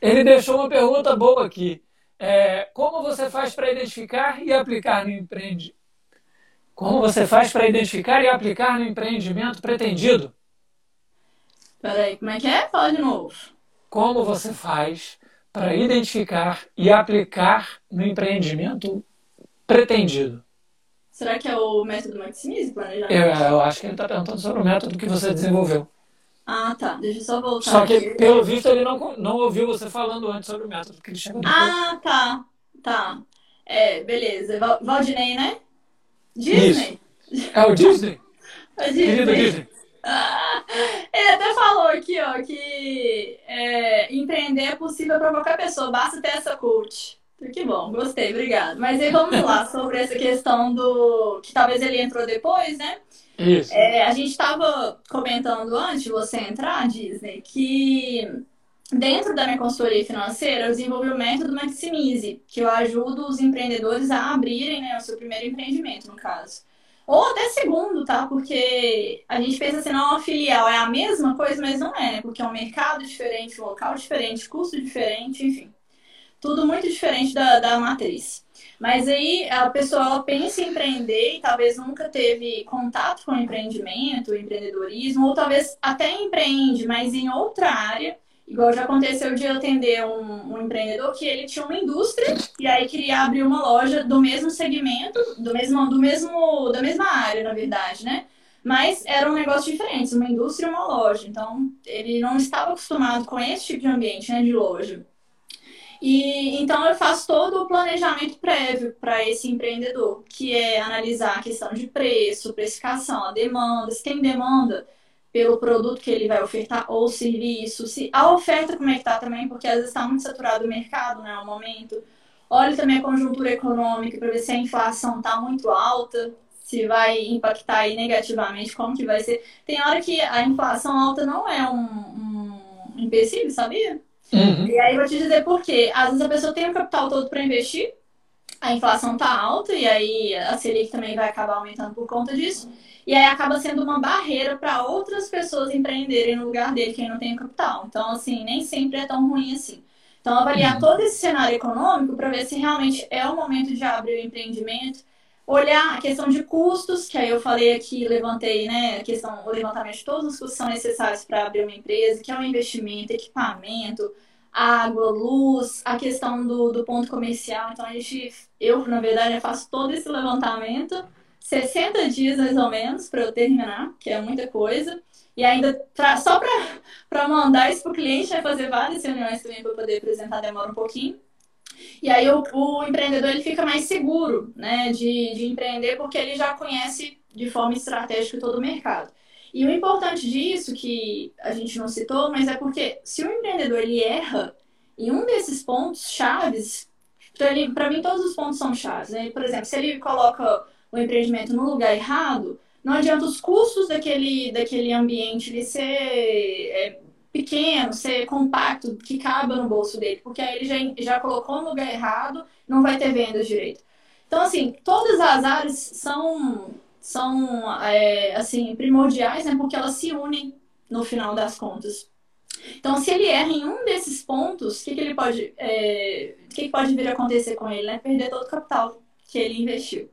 Ele deixou uma pergunta boa aqui. É, como você faz para identificar e aplicar no empreendimento? Como você faz para identificar e aplicar no empreendimento pretendido? Peraí, como é que é? Fala de novo. Como você faz para identificar e aplicar no empreendimento pretendido. Será que é o método Maximize, planejamento? Eu, eu acho que ele está perguntando sobre o método que você desenvolveu. Ah, tá. Deixa eu só voltar. Só que, aqui. pelo visto, ele não, não ouviu você falando antes sobre o método, que ele chegou. Ah, tá. Tá. É, beleza. Valdinei, né? Disney? Isso. É o Disney? o Disney. Querido Disney. ele até falou aqui, ó, que é, empreender é possível para qualquer pessoa, basta ter essa coach. Que bom, gostei, obrigado. Mas aí vamos lá sobre essa questão do. que talvez ele entrou depois, né? Isso. É, a gente estava comentando antes de você entrar, Disney, que dentro da minha consultoria financeira eu desenvolvi o método Maximize, que eu ajudo os empreendedores a abrirem né, o seu primeiro empreendimento, no caso. Ou até segundo, tá? Porque a gente pensa assim, não, a filial é a mesma coisa, mas não é, né? Porque é um mercado diferente, um local diferente, custo diferente, enfim. Tudo muito diferente da, da matriz. Mas aí a pessoa pensa em empreender e talvez nunca teve contato com empreendimento, empreendedorismo, ou talvez até empreende, mas em outra área. Igual já aconteceu de eu atender um, um, empreendedor que ele tinha uma indústria e aí queria abrir uma loja do mesmo segmento, do mesmo, do mesmo, da mesma área, na verdade, né? Mas era um negócio diferente, uma indústria e uma loja. Então, ele não estava acostumado com esse tipo de ambiente, né, de loja. E então eu faço todo o planejamento prévio para esse empreendedor, que é analisar a questão de preço, precificação, a demanda, se tem demanda pelo produto que ele vai ofertar ou serviço, se a oferta como é que tá também, porque às vezes está muito saturado o mercado, né, no momento. Olhe também a conjuntura econômica para ver se a inflação está muito alta, se vai impactar aí negativamente, como que vai ser. Tem hora que a inflação alta não é um, um empecilho, sabia? Uhum. E aí eu vou te dizer por quê. Às vezes a pessoa tem o capital todo para investir, a inflação tá alta e aí a Selic também vai acabar aumentando por conta disso. E aí acaba sendo uma barreira para outras pessoas empreenderem no lugar dele, quem não tem capital. Então, assim, nem sempre é tão ruim assim. Então, avaliar uhum. todo esse cenário econômico para ver se realmente é o momento de abrir o empreendimento. Olhar a questão de custos, que aí eu falei aqui, levantei, né, a questão, o levantamento de todos os custos são necessários para abrir uma empresa, que é um investimento, equipamento, água, luz, a questão do, do ponto comercial. Então, a gente, eu, na verdade, faço todo esse levantamento, 60 dias mais ou menos para eu terminar, que é muita coisa. E ainda, pra, só para mandar isso para o cliente, vai fazer várias reuniões também para poder apresentar, demora um pouquinho. E aí o, o, empreendedor ele fica mais seguro né, de, de empreender porque ele já conhece de forma estratégica todo o mercado. E o importante disso, que a gente não citou, mas é porque se o empreendedor ele erra em um desses pontos chaves, para mim todos os pontos são chaves. Né? Por exemplo, se ele coloca o empreendimento no lugar errado, não adianta os custos daquele, daquele ambiente ele ser é, pequeno, ser compacto, que caiba no bolso dele, porque aí ele já, já colocou no lugar errado, não vai ter vendas direito. Então, assim, todas as áreas são são é, assim primordiais, né? Porque elas se unem no final das contas. Então, se ele erra em um desses pontos, o que, que ele pode, é, que, que pode vir a acontecer com ele, né? Perder todo o capital que ele investiu.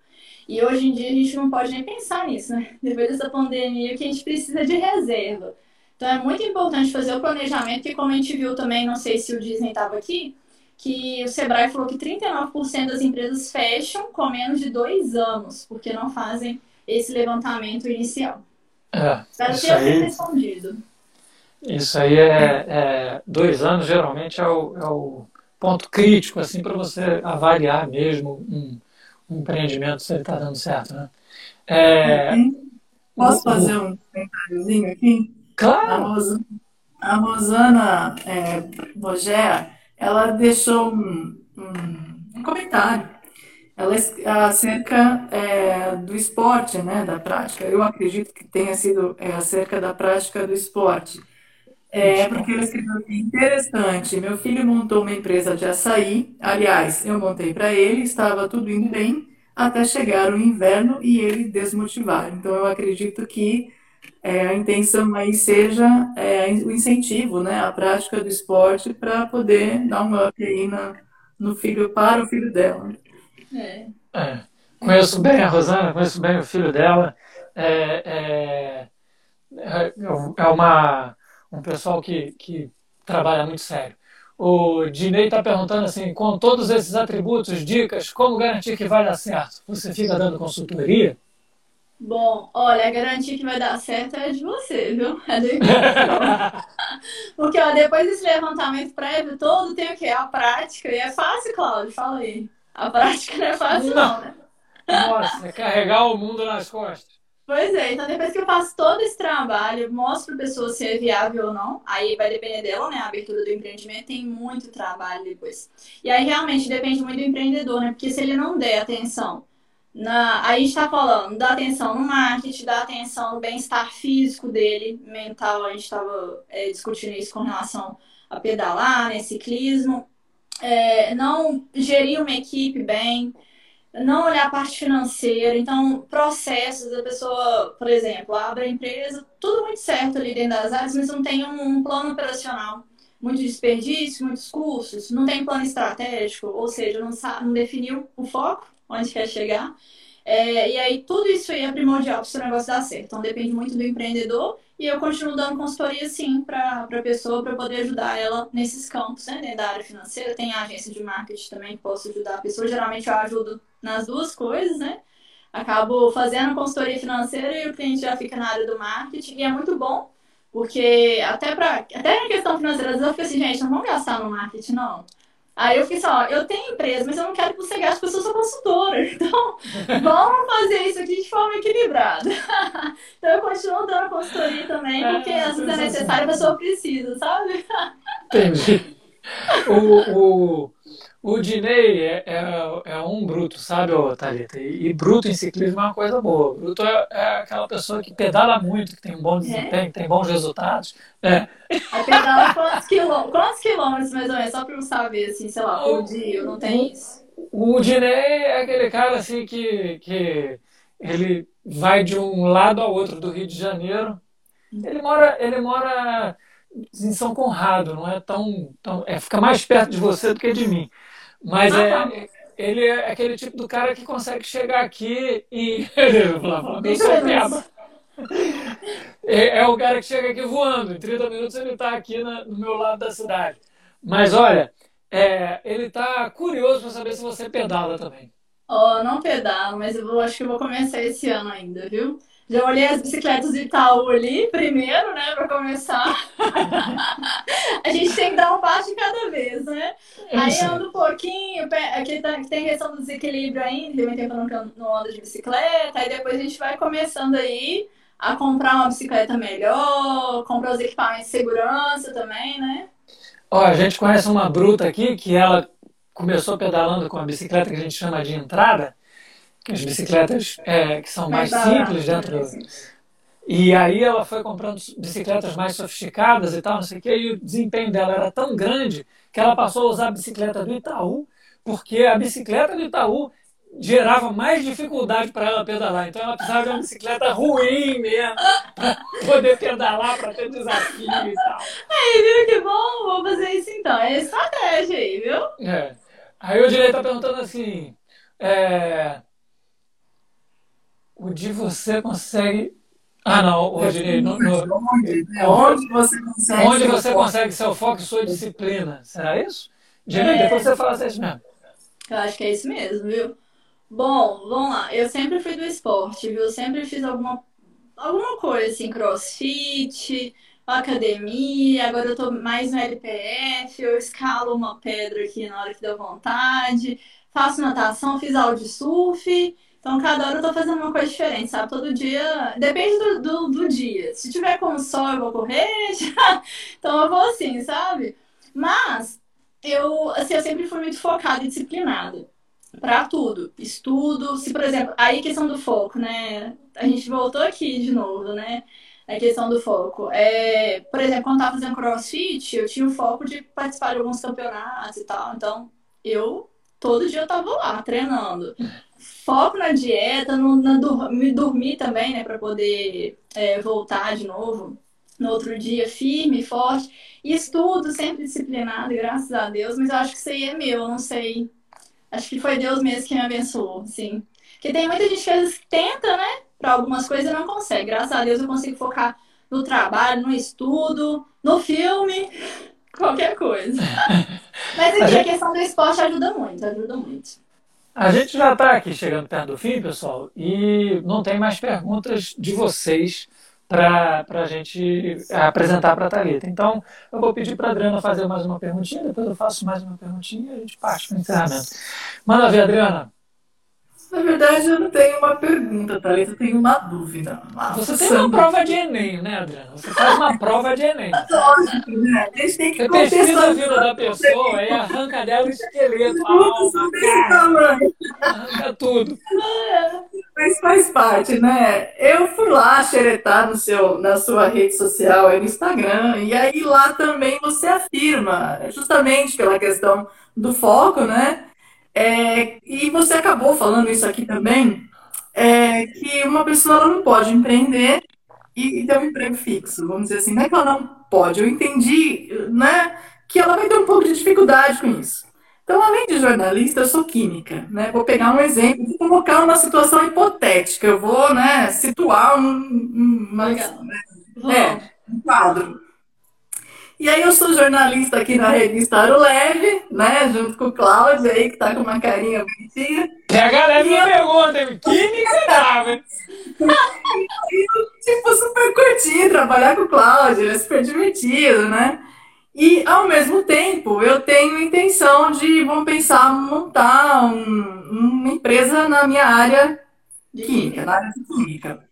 E hoje em dia a gente não pode nem pensar nisso, né? Depois dessa pandemia, que a gente precisa de reserva. Então é muito importante fazer o planejamento, que como a gente viu também, não sei se o Disney estava aqui, que o Sebrae falou que 39% das empresas fecham com menos de dois anos, porque não fazem esse levantamento inicial. É, isso aí, respondido. Isso aí é, é, dois anos geralmente é o, é o ponto crítico assim para você avaliar mesmo um, um, empreendimento se ele está dando certo, né? É, Posso fazer um comentáriozinho aqui? Claro. A Rosana, a Rosana é, ela deixou um, um, um comentário ela acerca é, do esporte, né, da prática. Eu acredito que tenha sido é, acerca da prática do esporte. É, porque ela escreveu aqui, interessante, meu filho montou uma empresa de açaí, aliás, eu montei para ele, estava tudo indo bem, até chegar o inverno e ele desmotivar. Então, eu acredito que é, a intenção aí seja é, o incentivo, né, a prática do esporte para poder dar um up aí na, no filho, para o filho dela. É. é. Conheço bem a Rosana, conheço bem o filho dela. É, é, é, é uma, um pessoal que, que trabalha muito sério. O Dinei está perguntando assim, com todos esses atributos, dicas, como garantir que vai dar certo? Você fica dando consultoria? Bom, olha, a garantia que vai dar certo é de você, viu? É do Porque ó, depois desse levantamento prévio todo, tem o quê? A prática. E é fácil, Cláudio, fala aí. A prática não é fácil, não, né? Nossa, é carregar o mundo nas costas. Pois é, então depois que eu faço todo esse trabalho, mostro para a pessoa se é viável ou não, aí vai depender dela, né? A abertura do empreendimento tem muito trabalho depois. E aí realmente depende muito do empreendedor, né? Porque se ele não der atenção Na, gente está falando da atenção no marketing, da atenção no bem-estar físico dele, mental, a gente estava é, discutindo isso com relação a pedalar, né, ciclismo, é, não gerir uma equipe bem, não olhar a parte financeira, então processos, a pessoa, por exemplo, abre a empresa, tudo muito certo ali dentro das áreas, mas não tem um, um plano operacional, muito desperdício, muitos custos, não tem plano estratégico, ou seja, não, não definiu o foco, onde quer chegar. É, e aí tudo isso aí é primordial para o seu negócio dar certo. Então depende muito do empreendedor e eu continuo dando consultoria sim para a pessoa para poder ajudar ela nesses campos, né? Dentro da área financeira. Tem a agência de marketing também que posso ajudar a pessoa. Geralmente eu ajudo nas duas coisas, né? Acabo fazendo consultoria financeira e o cliente já fica na área do marketing. E é muito bom, porque até, pra, até na questão financeira, às vezes eu fico assim, gente, não vamos gastar no marketing, não. Aí eu fiquei assim, ó, eu tenho empresa, mas eu não quero que você gaste, porque eu sou consultora. Então, vamos fazer isso aqui de forma equilibrada. então eu continuo dando consultoria também, porque é, às vezes é necessário, a pessoa precisa, sabe? Entendi. O, o, o Dinei é, é, é, um bruto, sabe, Thalita? E, e, bruto em ciclismo é uma coisa boa. Bruto é, é aquela pessoa que pedala muito, que tem um bom desempenho, que tem bons resultados. É. A pedala quantos, quilô, quantos quilômetros, mais ou menos? Só para eu saber, assim, sei lá, por dia, não tem isso? O, o Dinei é aquele cara, assim, que, que ele vai de um lado ao outro do Rio de Janeiro. Ele mora, ele mora em São Conrado, não é tão, tão é, fica mais perto de você do que de mim. Mas é, ele é aquele tipo do cara que consegue chegar aqui e. é, é o cara que chega aqui voando. Em 30 minutos ele está aqui na, no meu lado da cidade. Mas olha, é, ele está curioso para saber se você pedala também. Oh, não pedalo, mas eu vou, acho que eu vou começar esse ano ainda, viu? Já olhei as bicicletas de Itaú ali primeiro, né, para começar. a gente tem que dar um passo de cada vez, né? Aí ando um pouquinho, aqui tá, tem questão do desequilíbrio ainda, tem tempo que eu não ando de bicicleta, aí depois a gente vai começando aí a comprar uma bicicleta melhor, comprar os equipamentos de segurança também, né? Ó, a gente conhece uma bruta aqui que ela começou pedalando com a bicicleta que a gente chama de entrada, as bicicletas é, que são mais, mais simples dentro. E aí ela foi comprando bicicletas mais sofisticadas e tal, não sei o quê, e o desempenho dela era tão grande que ela passou a usar a bicicleta do Itaú, porque a bicicleta do Itaú gerava mais dificuldade para ela pedalar. Então ela precisava de uma bicicleta ruim mesmo, para poder pedalar, para ter desafio e tal. Aí, viu que bom? Vou fazer isso então. É estratégia aí, viu? É. Aí o direito está perguntando assim. É, o de você consegue. Ah, não, Rodinei. No, no, onde você consegue. Onde você consegue seu foco e sua disciplina. Será isso? Dinei, é... depois você fala isso mesmo. Eu acho que é isso mesmo, viu? Bom, vamos lá. Eu sempre fui do esporte, viu? Eu sempre fiz alguma, alguma coisa, assim, crossfit, academia. Agora eu tô mais no LPF. Eu escalo uma pedra aqui na hora que deu vontade. Faço natação, fiz aula de surf. Então, cada hora eu tô fazendo uma coisa diferente, sabe? Todo dia. Depende do, do, do dia. Se tiver com sol, eu vou correr. então, eu vou assim, sabe? Mas, eu, assim, eu sempre fui muito focada e disciplinada. Pra tudo. Estudo. Se, por exemplo, aí questão do foco, né? A gente voltou aqui de novo, né? A questão do foco. É, por exemplo, quando eu tava fazendo crossfit, eu tinha o foco de participar de alguns campeonatos e tal. Então, eu todo dia eu tava lá treinando foco na dieta, no, na me dormir também, né, para poder é, voltar de novo no outro dia firme, forte. E estudo, sempre disciplinado, graças a Deus, mas eu acho que isso aí é meu, eu não sei. Acho que foi Deus mesmo que me abençoou, sim. Porque tem muita gente que às vezes tenta, né, para algumas coisas e não consegue. Graças a Deus eu consigo focar no trabalho, no estudo, no filme, qualquer coisa. mas aqui a questão do esporte ajuda muito, ajuda muito. A gente já está aqui chegando perto do fim, pessoal, e não tem mais perguntas de vocês para a gente apresentar para a Thalita. Então, eu vou pedir para a Adriana fazer mais uma perguntinha, depois eu faço mais uma perguntinha e a gente parte para o encerramento. Manda ver, Adriana. Na verdade, eu não tenho uma pergunta, Thalita, eu tenho uma dúvida. Uma Você tem uma prova de Enem, né, Adriana? Você faz uma prova de Enem. Lógico, né? A gente tem que Você pesquisa a vida da pessoa e arranca dela o esqueleto. Alma, arranca tudo. Mas faz parte, né? Eu fui lá xeretar no seu, na sua rede social, no Instagram, e aí lá também você afirma, justamente pela questão do foco, né? É, e você acabou falando isso aqui também, é, que uma pessoa não pode empreender e, e ter um emprego fixo, vamos dizer assim. Não é que ela não pode, eu entendi, né? Que ela vai ter um pouco de dificuldade com isso. Então, além de jornalista, eu sou química, né? Vou pegar um exemplo, vou colocar uma situação hipotética, eu vou, né, situar um, uma, né, é, um quadro. E aí eu sou jornalista aqui na revista Aro Leve, né, junto com o Cláudio aí, que tá com uma carinha bonitinha. Pega leve minha pergunta, química tá, velho. tipo, super curti trabalhar com o Cláudio, ele é super divertido, né? E, ao mesmo tempo, eu tenho intenção de, vamos pensar, montar um, uma empresa na minha área de química, na área de química.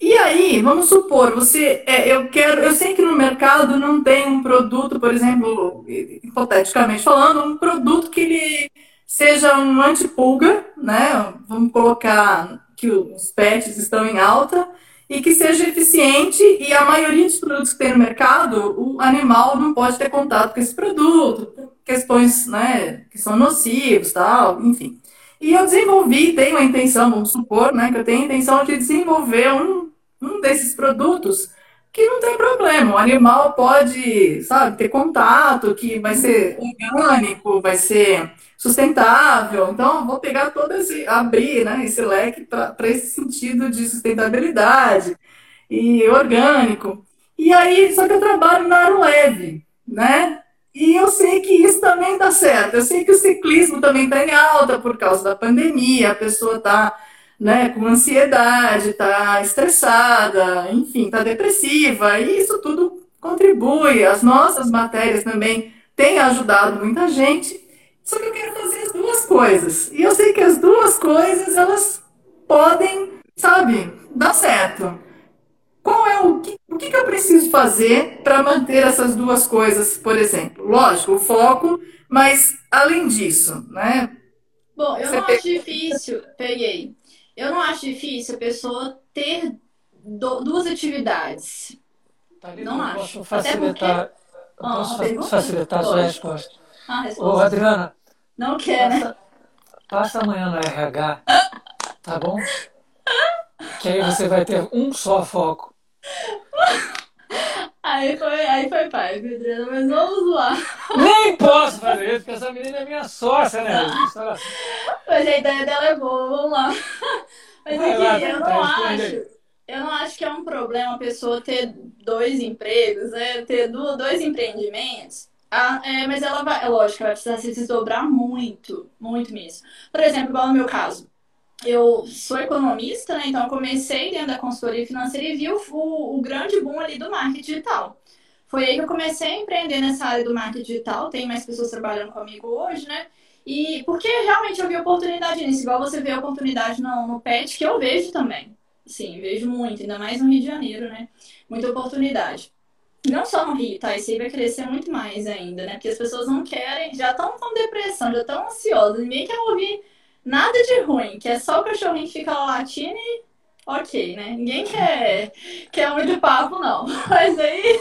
E aí, vamos supor, você, é, eu quero, eu sei que no mercado não tem um produto, por exemplo, hipoteticamente falando, um produto que ele seja um antipulga, né? Vamos colocar que os pets estão em alta, e que seja eficiente e a maioria dos produtos que tem no mercado, o animal não pode ter contato com esse produto, questões né, que são nocivos, tal, enfim. E eu desenvolvi, tenho a intenção, vamos supor, né, que eu tenho a intenção de desenvolver um, um desses produtos que não tem problema. O animal pode, sabe, ter contato, que vai ser orgânico, vai ser sustentável. Então, vou pegar todo esse, abrir né, esse leque para esse sentido de sustentabilidade e orgânico. E aí, só que eu trabalho na área leve, né? E eu sei que isso também dá certo. Eu sei que o ciclismo também está em alta por causa da pandemia, a pessoa está né, com ansiedade, está estressada, enfim, está depressiva, e isso tudo contribui. As nossas matérias também têm ajudado muita gente. Só que eu quero fazer as duas coisas. E eu sei que as duas coisas, elas podem, sabe, dar certo. Qual é o que, o que eu preciso fazer para manter essas duas coisas, por exemplo? Lógico, o foco, mas além disso, né? Bom, eu Você não acho difícil, peguei. Eu não acho difícil a pessoa ter do, duas atividades. Tá não acho. Posso facilitar, porque... posso ah, facilitar a sua resposta. Ah, resposta. Ô, Adriana, não quer, passa, né? Passa amanhã no RH, tá bom? Que aí você vai ter um só foco. Aí foi, aí foi pai, Pedro, mas vamos lá. Nem posso fazer isso, porque essa menina é minha sócia, né? Mas a ideia dela é boa, vamos lá. Mas aqui, lá, eu não acho. Eu não acho que é um problema a pessoa ter dois empregos, né? Ter dois empreendimentos ah, é, mas ela vai, é lógico, ela vai precisar se desdobrar muito, muito mesmo. Por exemplo, igual no meu caso, eu sou economista, né? Então eu comecei dentro da consultoria financeira e vi o, o, o grande boom ali do marketing digital. Foi aí que eu comecei a empreender nessa área do marketing digital, tem mais pessoas trabalhando comigo hoje, né? E porque realmente eu vi oportunidade nisso, igual você vê oportunidade no, no PET, que eu vejo também. Sim, vejo muito, ainda mais no Rio de Janeiro, né? Muita oportunidade. Não só no Rio, tá? Isso aí vai crescer muito mais ainda, né? Porque as pessoas não querem, já estão com depressão, já estão ansiosas, ninguém quer ouvir nada de ruim, que é só o cachorrinho que fica latindo e ok, né? Ninguém quer, quer muito papo, não. Mas aí,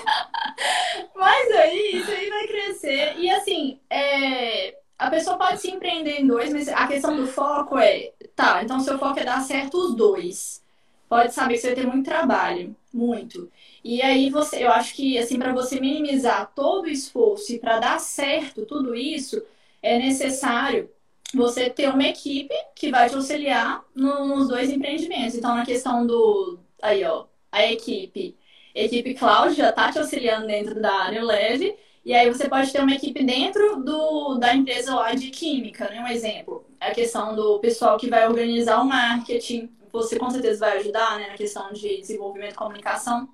mas aí, isso aí vai crescer. E assim, é, a pessoa pode se empreender em dois, mas a questão do foco é, tá, então seu foco é dar certo os dois. Pode saber que você vai ter muito trabalho, muito. E aí você, eu acho que assim para você minimizar todo o esforço e para dar certo tudo isso, é necessário você ter uma equipe que vai te auxiliar nos dois empreendimentos. Então, na questão do aí, ó, a equipe, equipe cloud já está te auxiliando dentro da área leve, e aí você pode ter uma equipe dentro do, da empresa lá de química, né? Um exemplo, a questão do pessoal que vai organizar o marketing, você com certeza vai ajudar, né, na questão de desenvolvimento e comunicação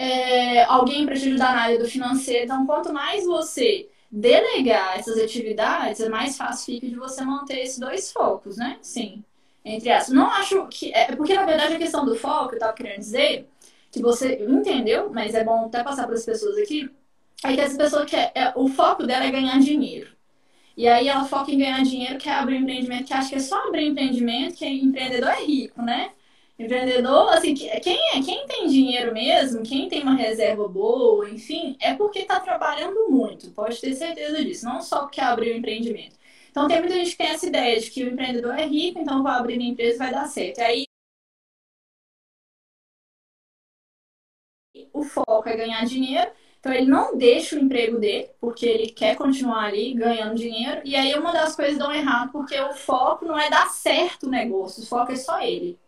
é, alguém para te ajudar na área do financeiro. Então, quanto mais você delegar essas atividades, é mais fácil fica de você manter esses dois focos, né? Sim. Entre as. Não acho que. É porque, na verdade, a questão do foco, eu estava querendo dizer, que você entendeu, mas é bom até passar para as pessoas aqui, é que essa pessoa quer. É, o foco dela é ganhar dinheiro. E aí ela foca em ganhar dinheiro, quer abrir empreendimento, que acha que é só abrir empreendimento, que empreendedor é rico, né? Empreendedor, assim, quem, é, quem tem dinheiro mesmo, quem tem uma reserva boa, enfim, é porque está trabalhando muito, pode ter certeza disso, não só porque abriu o empreendimento. Então tem muita gente que tem essa ideia de que o empreendedor é rico, então vou abrir minha empresa e vai dar certo. E aí o foco é ganhar dinheiro, então ele não deixa o emprego dele, porque ele quer continuar ali ganhando dinheiro. E aí uma das coisas dão errado, porque o foco não é dar certo o negócio, o foco é só ele.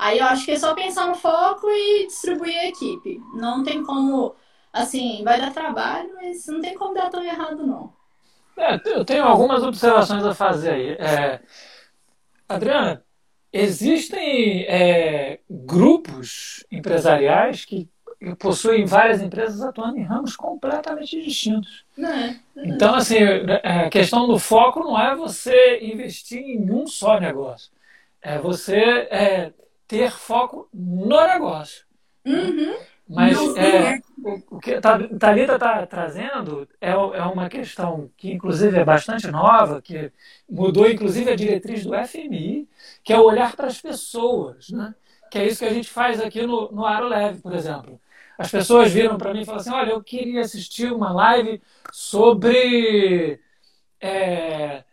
Aí eu acho que é só pensar no foco e distribuir a equipe. Não tem como, assim, vai dar trabalho, mas não tem como dar tão errado, não. É, eu tenho algumas observações a fazer aí. É, Adriana, existem é, grupos empresariais que possuem várias empresas atuando em ramos completamente distintos. É, então, assim, a questão do foco não é você investir em um só negócio. É você é, ter foco no negócio. Uhum. Mas é, o, o, que a Thalita está trazendo é, é uma questão que, inclusive, é bastante nova, que mudou, inclusive, a diretriz do FMI, que é o olhar para as pessoas. Né? Que é isso que a gente faz aqui no, no Aro Leve, por exemplo. As pessoas viram para mim e falaram assim: olha, eu queria assistir uma live sobre. É,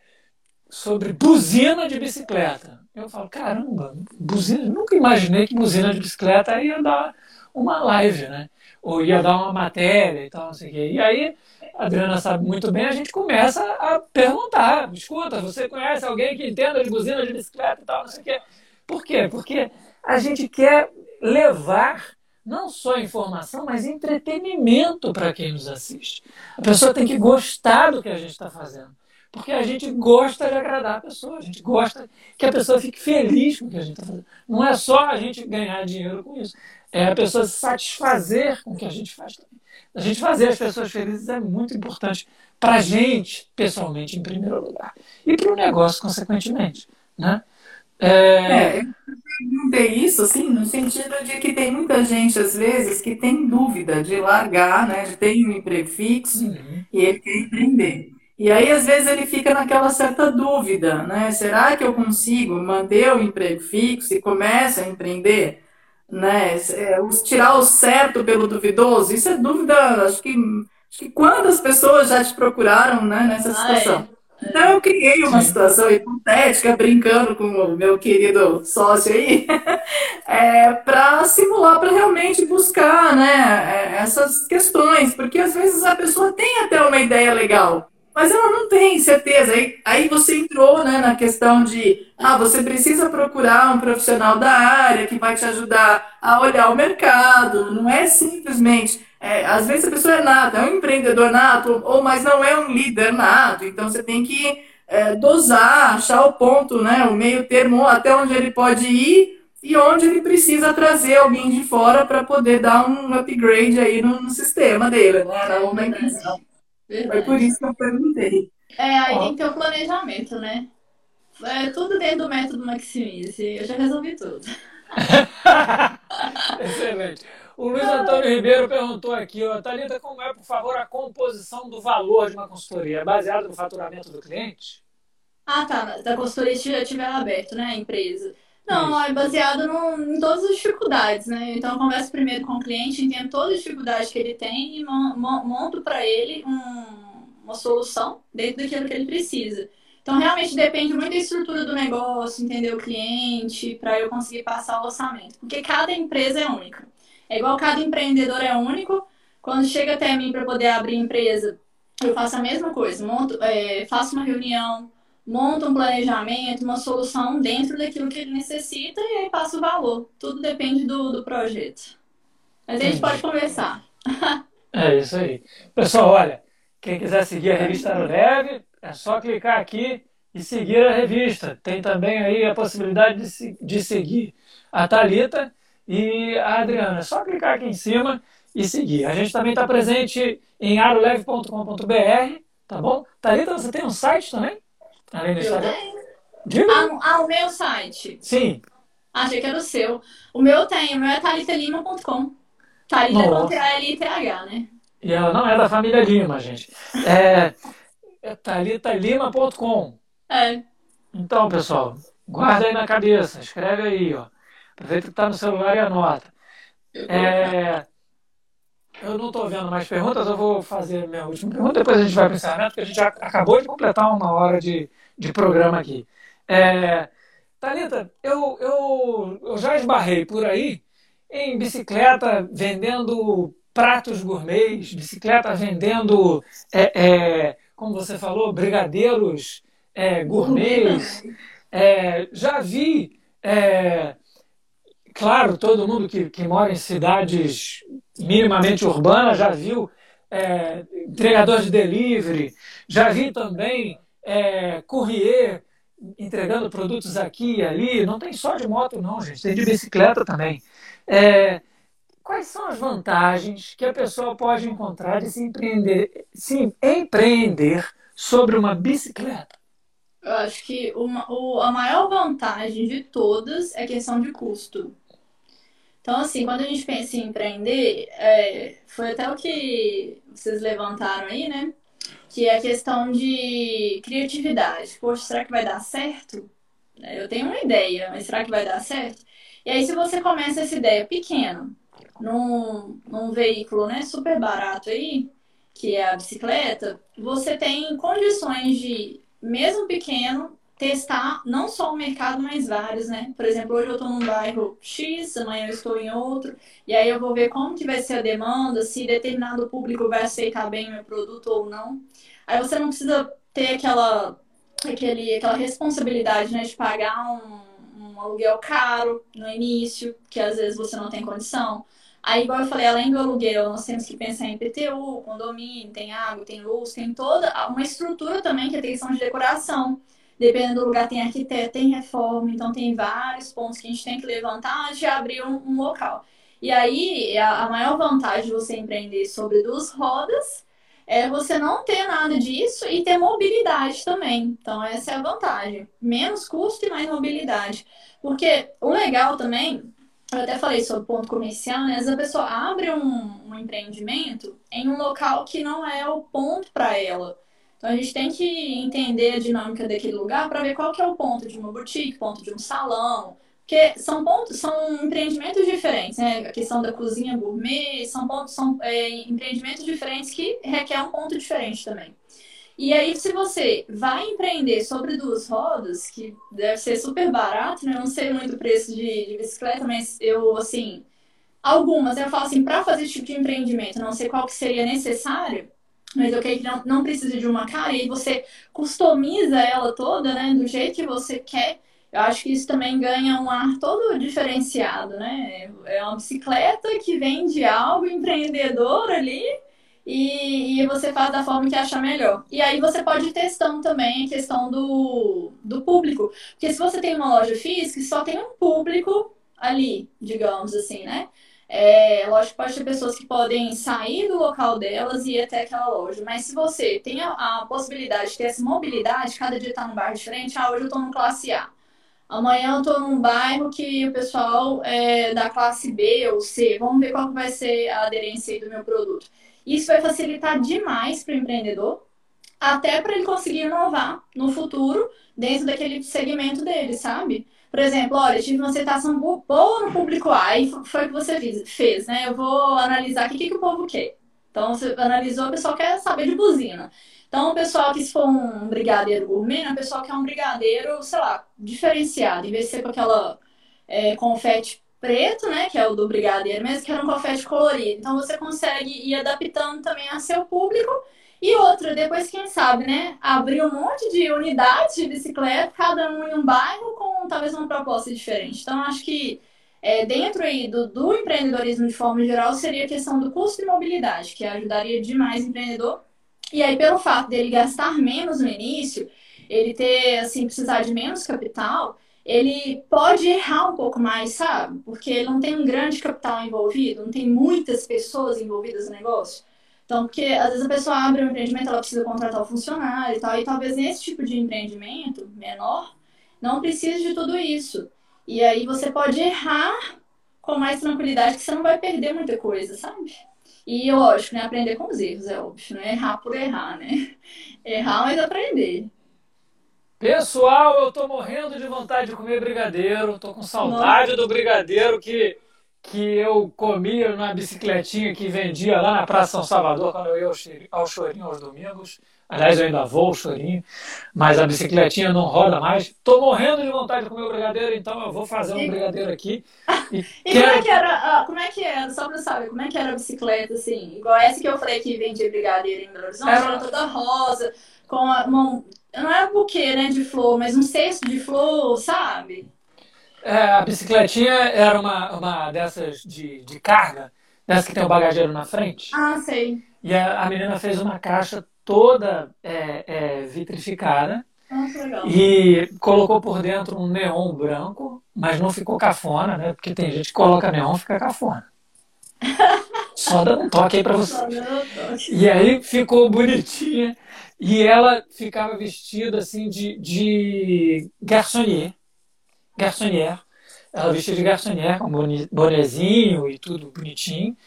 sobre buzina de bicicleta. Eu falo, caramba, buzina, nunca imaginei que buzina de bicicleta ia dar uma live, né? Ou ia dar uma matéria e tal, não sei o quê. E aí, a Adriana sabe muito bem, a gente começa a perguntar, escuta, você conhece alguém que entenda de buzina de bicicleta e tal, não sei o quê. Por quê? Porque a gente quer levar não só informação, mas entretenimento para quem nos assiste. A pessoa tem que gostar do que a gente está fazendo. Porque a gente gosta de agradar a pessoa, a gente gosta que a pessoa fique feliz com o que a gente está fazendo. Não é só a gente ganhar dinheiro com isso, é a pessoa se satisfazer com o que a gente faz também. A gente fazer as pessoas felizes é muito importante para a gente, pessoalmente, em primeiro lugar, e para o negócio, consequentemente. Né? É... é, eu perguntei isso, assim, no sentido de que tem muita gente, às vezes, que tem dúvida de largar, né, de ter um emprego fixo uhum. e ele quer empreender. E aí, às vezes, ele fica naquela certa dúvida, né? Será que eu consigo manter o emprego fixo e começa a empreender? Né? É, tirar o certo pelo duvidoso? Isso é dúvida, acho que, acho que quantas pessoas já te procuraram né, nessa situação? Ah, é. Então, eu criei uma Sim. situação hipotética, brincando com o meu querido sócio aí, é, para simular, para realmente buscar né, é, essas questões, porque às vezes a pessoa tem até uma ideia legal, mas ela não tem certeza. Aí, aí você entrou né, na questão de ah, você precisa procurar um profissional da área que vai te ajudar a olhar o mercado. Não é simplesmente. É, às vezes a pessoa é nata, é um empreendedor nato, ou mas não é um líder nato. Então você tem que é, dosar, achar o ponto, né, o meio termo, até onde ele pode ir e onde ele precisa trazer alguém de fora para poder dar um upgrade aí no, no sistema dele, né, na empresa. Verdade. Foi por isso que eu perguntei. É, aí Ó. tem que ter um planejamento, né? É tudo dentro do método Maximize. Eu já resolvi tudo. Excelente. O Luiz Antônio Ribeiro perguntou aqui, ó, Thalita, como é, por favor, a composição do valor de uma consultoria? É baseado no faturamento do cliente? Ah, tá. Da consultoria tiver aberto, né, a empresa. Não, Isso. é baseado no, em todas as dificuldades, né? Então, eu converso primeiro com o cliente, entendo todas as dificuldades que ele tem e monto para ele um, uma solução dentro daquilo que ele precisa. Então, realmente depende muito da estrutura do negócio, entender o cliente, para eu conseguir passar o orçamento. Porque cada empresa é única. É igual cada empreendedor é único. Quando chega até mim para poder abrir empresa, eu faço a mesma coisa. Monto, é, faço uma reunião, monta um planejamento, uma solução dentro daquilo que ele necessita e aí passa o valor. Tudo depende do, do projeto. Mas a gente pode conversar. é isso aí. Pessoal, olha, quem quiser seguir a revista Leve, é só clicar aqui e seguir a revista. Tem também aí a possibilidade de, de seguir a Talita e a Adriana. É só clicar aqui em cima e seguir. A gente também está presente em aroleve.com.br, tá bom? Talita, você tem um site também? Além do Instagram? Diga. Ah, o meu site. Sim. Achei que era o seu. O meu tem, o meu é talitalima.com. Thalita com T-A-L-I-T-H, né? E ela não é da família Lima, gente. É, é talitalima.com. É. Então, pessoal, guarda aí na cabeça, escreve aí, ó. Aproveita que está no celular e anota. É, eu não estou vendo mais perguntas, eu vou fazer minha última pergunta, depois a gente vai para o encerramento, porque a gente já acabou de completar uma hora de, de programa aqui. É, Thalita, eu, eu, eu já esbarrei por aí em bicicleta vendendo pratos gourmets, bicicleta vendendo, é, é, como você falou, brigadeiros é, gourmets. É, já vi, é, claro, todo mundo que, que mora em cidades minimamente urbanas já viu é, entregador de delivery, já vi também é, courrier entregando produtos aqui e ali. Não tem só de moto, não, gente, tem de bicicleta também. É, quais são as vantagens que a pessoa pode encontrar de se empreender, se empreender sobre uma bicicleta? Eu acho que uma, o, a maior vantagem de todas é questão de custo. Então, assim, quando a gente pensa em empreender, é, foi até o que vocês levantaram aí, né? Que é a questão de criatividade. Poxa, será que vai dar certo? Eu tenho uma ideia, mas será que vai dar certo? E aí, se você começa essa ideia pequena, num, num veículo né, super barato aí, que é a bicicleta, você tem condições de, mesmo pequeno, testar não só o mercado, mas vários, né? Por exemplo, hoje eu estou num bairro X, amanhã eu estou em outro, e aí eu vou ver como que vai ser a demanda, se determinado público vai aceitar bem o meu produto ou não. Aí você não precisa ter aquela, aquele, aquela responsabilidade né, de pagar um, um aluguel caro no início, que às vezes você não tem condição. Aí, igual eu falei, além do aluguel, nós temos que pensar em PTU, condomínio, tem água, tem luz, tem toda uma estrutura também que é questão de decoração. Dependendo do lugar, tem arquiteto, tem reforma, então tem vários pontos que a gente tem que levantar antes de abrir um, um local. E aí, a, a maior vantagem de você empreender sobre duas rodas é você não ter nada disso e ter mobilidade também. Então, essa é a vantagem. Menos custo e mais mobilidade. Porque o legal também eu até falei sobre ponto comercial, né? Às a pessoa abre um, um empreendimento em um local que não é o ponto para ela. Então a gente tem que entender a dinâmica daquele lugar para ver qual que é o ponto de uma boutique, ponto de um salão, porque são pontos, são empreendimentos diferentes, né? A questão da cozinha gourmet, são pontos, são é, empreendimentos diferentes que requer um ponto diferente também. E aí, se você vai empreender sobre duas rodas, que deve ser super barato, né? Eu não sei muito o preço de, de bicicleta, mas eu, assim, algumas, eu falo assim, para fazer esse tipo de empreendimento, não sei qual que seria necessário, mas creio que não, não precisa de uma cara, e você customiza ela toda, né, do jeito que você quer. Eu acho que isso também ganha um ar todo diferenciado, né? É uma bicicleta que vende algo empreendedor ali, e, e, você faz da forma que achar melhor. E aí você pode ir testando também a questão do, do público. Porque se você tem uma loja física, só tem um público ali, digamos assim, né? É, lógico que pode ter pessoas que podem sair do local delas e ir até aquela loja. Mas se você tem a, a possibilidade de ter essa mobilidade, cada dia está num bairro diferente, ah, hoje eu estou no classe A. Amanhã eu estou num bairro que o pessoal é da classe B ou C. Vamos ver qual vai ser a aderência do meu produto. Isso vai facilitar demais para o empreendedor, até para ele conseguir inovar no futuro dentro daquele segmento dele, sabe? Por exemplo, olha, tive uma aceitação boa no público A e foi o que você fez, né? Eu vou analisar aqui o que, que o povo quer. Então, você analisou, o pessoal quer saber de buzina. Então, o pessoal que se for um brigadeiro gourmet, né? o pessoal quer um brigadeiro, sei lá, diferenciado. Em vez de ser com aquela é, confete preto, né, que é o do brigadeiro mesmo, que era um confete colorido. Então você consegue ir adaptando também a seu público. E outra, depois, quem sabe, né, abrir um monte de unidades de bicicleta, cada um em um bairro, com talvez uma proposta diferente. Então, acho que é, dentro aí do, do empreendedorismo de forma geral, seria a questão do custo de mobilidade, que ajudaria demais o empreendedor. E aí, pelo fato dele gastar menos no início, ele ter, assim, precisar de menos capital, ele pode errar um pouco mais, sabe? Porque ele não tem um grande capital envolvido, não tem muitas pessoas envolvidas no negócio. Então, porque às vezes a pessoa abre um empreendimento, ela precisa contratar o um funcionário e tal, e talvez nesse tipo de empreendimento menor, não precise de tudo isso. E aí você pode errar com mais tranquilidade, que você não vai perder muita coisa, sabe? E, lógico, né, aprender com os erros, é óbvio, não é errar por errar, né? Errar, mas aprender. Pessoal, eu tô morrendo de vontade de comer brigadeiro, tô com saudade Nossa. do brigadeiro que, que eu comia na bicicletinha que vendia lá na Praça São Salvador quando eu ia ao chorinho aos domingos. Aliás, eu ainda vou, chorinho, mas a bicicletinha não roda mais. Estou morrendo de vontade de comer o brigadeiro, então eu vou fazer um brigadeiro aqui. E, e quero... como é que era, como é que era, só para saber, como é que era a bicicleta, assim? Igual essa que eu falei que vendia brigadeiro em Belo Horizonte, era, era toda rosa, com uma, não é um buquê, né, de flor, mas um cesto de flor, sabe? É, a bicicletinha era uma, uma dessas de, de carga, dessa que tem o bagageiro na frente. Ah, sei. E a, a menina fez uma caixa toda é, é, vitrificada. Ah, e colocou por dentro um neon branco, mas não ficou cafona, né? Porque tem gente que coloca neon e fica cafona. Só dando um toque aí pra você. E aí ficou bonitinha. E ela ficava vestida assim de, de garçonnier. Garçonnière. Ela vestia de garçonnière, com bonezinho e tudo bonitinho.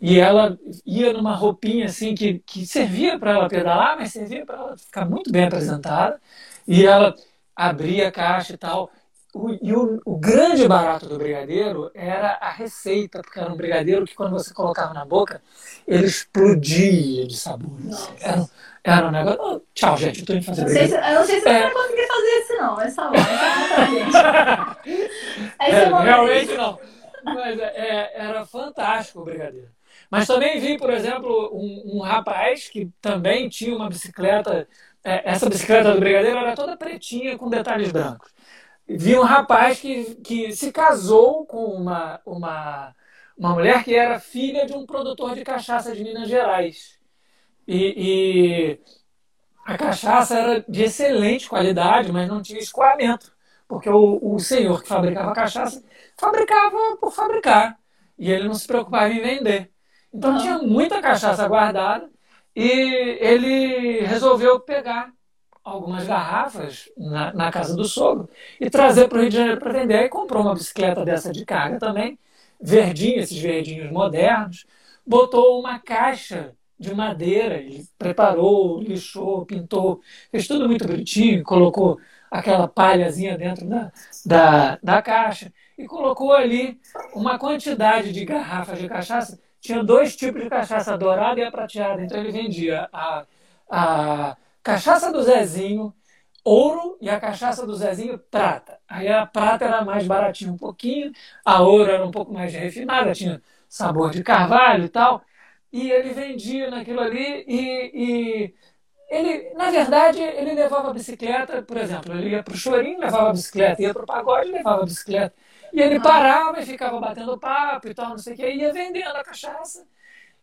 E ela ia numa roupinha assim que, que servia para ela pedalar, mas servia para ela ficar muito bem apresentada. E ela abria a caixa e tal. O, e o, o, grande barato do brigadeiro era a receita, porque era um brigadeiro que quando você colocava na boca, ele explodia de sabor. Era, era um negócio. Oh, tchau, gente, eu tô indo fazer brigadeiro. eu não sei se é... você vai conseguir fazer isso, não. Essa hora, essa gente. é, é realmente não. Mas é, é, era fantástico o brigadeiro. Mas também vi, por exemplo, um, um rapaz que também tinha uma bicicleta. É, essa bicicleta do brigadeiro era toda pretinha com detalhes brancos. Vi um rapaz que, que se casou com uma, uma, uma mulher que era filha de um produtor de cachaça de Minas Gerais. E, e a cachaça era de excelente qualidade, mas não tinha escoamento, porque o, o senhor que fabricava cachaça fabricava por fabricar e ele não se preocupava em vender. Então tinha muita cachaça guardada e ele resolveu pegar algumas garrafas na, na casa do sogro e trazer para o Rio de Janeiro para vender. Aí comprou uma bicicleta dessa de carga também, verdinha, esses verdinhos modernos, botou uma caixa de madeira, ele preparou, lixou, pintou, fez tudo muito bonitinho, colocou aquela palhazinha dentro da, da, da caixa e colocou ali uma quantidade de garrafas de cachaça tinha dois tipos de cachaça, dourada e a prateada. Então ele vendia a, a cachaça do Zezinho, ouro, e a cachaça do Zezinho, prata. Aí a prata era mais baratinha um pouquinho, a ouro era um pouco mais refinada, tinha sabor de carvalho e tal. E ele vendia naquilo ali e, e ele, na verdade, ele levava a bicicleta, por exemplo, ele ia para o chorinho, levava a bicicleta, ia para o pagode, levava a bicicleta. E ele parava e ficava batendo papo e tal, não sei o que, ia vendendo a cachaça.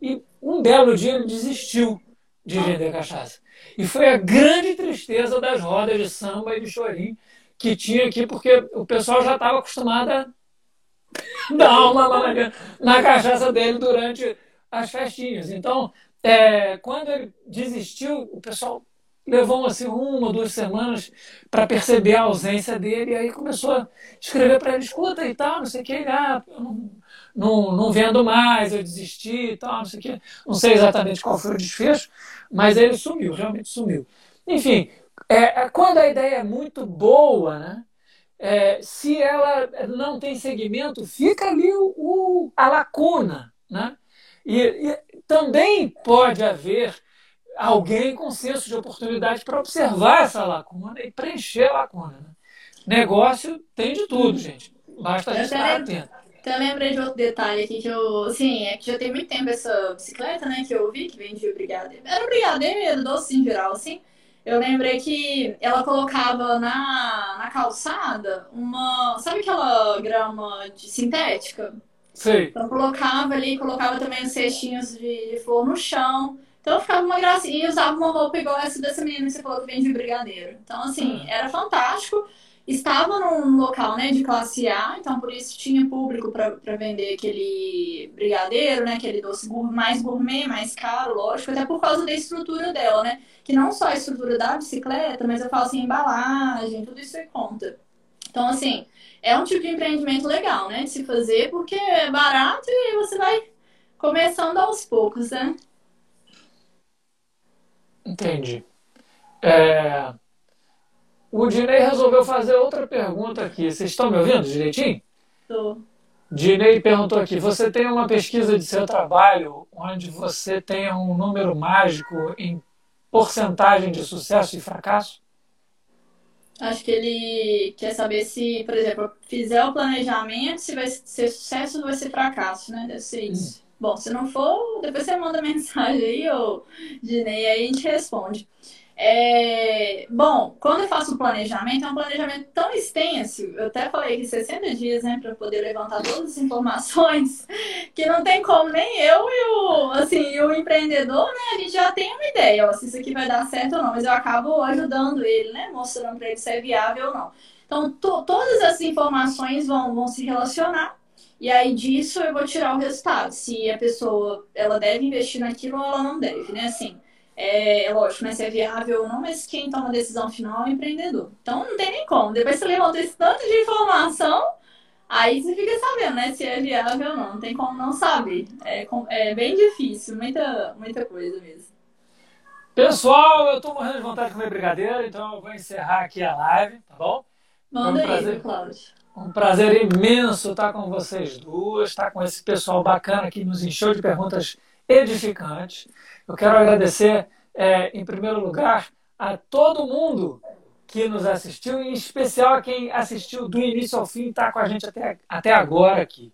E um belo dia ele desistiu de vender cachaça. E foi a grande tristeza das rodas de samba e de chorinho que tinha aqui, porque o pessoal já estava acostumado a dar uma na cachaça dele durante as festinhas. Então, é, quando ele desistiu, o pessoal levou assim uma ou duas semanas para perceber a ausência dele e aí começou a escrever para ele escuta e tal não sei o que ah, eu não, não, não vendo mais eu desisti e tal não sei o que não sei exatamente qual foi o desfecho mas ele sumiu realmente sumiu enfim é, é quando a ideia é muito boa né é, se ela não tem segmento fica ali o, o a lacuna né e, e também pode haver alguém com senso de oportunidade para observar essa lacuna e preencher a lacuna. Né? Negócio tem de tudo, gente. Basta a gente estar atento. Então, eu lembrei de outro detalhe aqui que eu. Sim, é que já tem muito tempo essa bicicleta, né? Que eu vi que vendia brigadeiro. Era brigadeiro, doce em geral, assim. Eu lembrei que ela colocava na, na calçada uma. Sabe aquela grama de sintética? Sim. Então colocava ali, colocava também os cestinhos de, de flor no chão. Então ficava uma gracinha e usava uma roupa igual essa dessa menina que você falou que vende de brigadeiro. Então, assim, era fantástico. Estava num local né, de classe A, então por isso tinha público para vender aquele brigadeiro, né, aquele doce mais gourmet, mais caro, lógico, até por causa da estrutura dela, né? Que não só a estrutura da bicicleta, mas eu falo assim, embalagem, tudo isso é conta. Então, assim, é um tipo de empreendimento legal, né, de se fazer, porque é barato e você vai Começando aos poucos, né? Entendi. É... O Dinei resolveu fazer outra pergunta aqui. Vocês estão me ouvindo direitinho? Tô. Dinei perguntou aqui: você tem uma pesquisa de seu trabalho onde você tem um número mágico em porcentagem de sucesso e fracasso? Acho que ele quer saber se, por exemplo, fizer o planejamento, se vai ser sucesso ou vai ser fracasso, né? Deve ser isso. Hum. Bom, se não for, depois você manda mensagem aí, ou Dinei, aí a gente responde. É, bom, quando eu faço um planejamento, é um planejamento tão extenso, eu até falei que 60 dias, né, para poder levantar todas as informações, que não tem como nem eu e o, assim, o empreendedor, né, a gente já tem uma ideia, ó, se isso aqui vai dar certo ou não, mas eu acabo ajudando ele, né, mostrando para ele se é viável ou não. Então, to, todas essas informações vão, vão se relacionar e aí disso eu vou tirar o resultado, se a pessoa, ela deve investir naquilo ou ela não deve, né, assim é, é lógico, né, se é viável ou não, mas quem toma a decisão final é o empreendedor. Então não tem nem como. Depois você levanta esse tanto de informação, aí você fica sabendo, né, se é viável ou não. Não tem como não saber. É, é bem difícil, muita, muita coisa mesmo. Pessoal, eu estou morrendo de vontade de comer brigadeiro, então eu vou encerrar aqui a live, tá bom? Manda um prazer, aí, Cláudio. Um prazer imenso estar com vocês duas, estar com esse pessoal bacana que nos encheu de perguntas edificantes. Eu quero agradecer, é, em primeiro lugar, a todo mundo que nos assistiu, em especial a quem assistiu do início ao fim e está com a gente até, até agora aqui.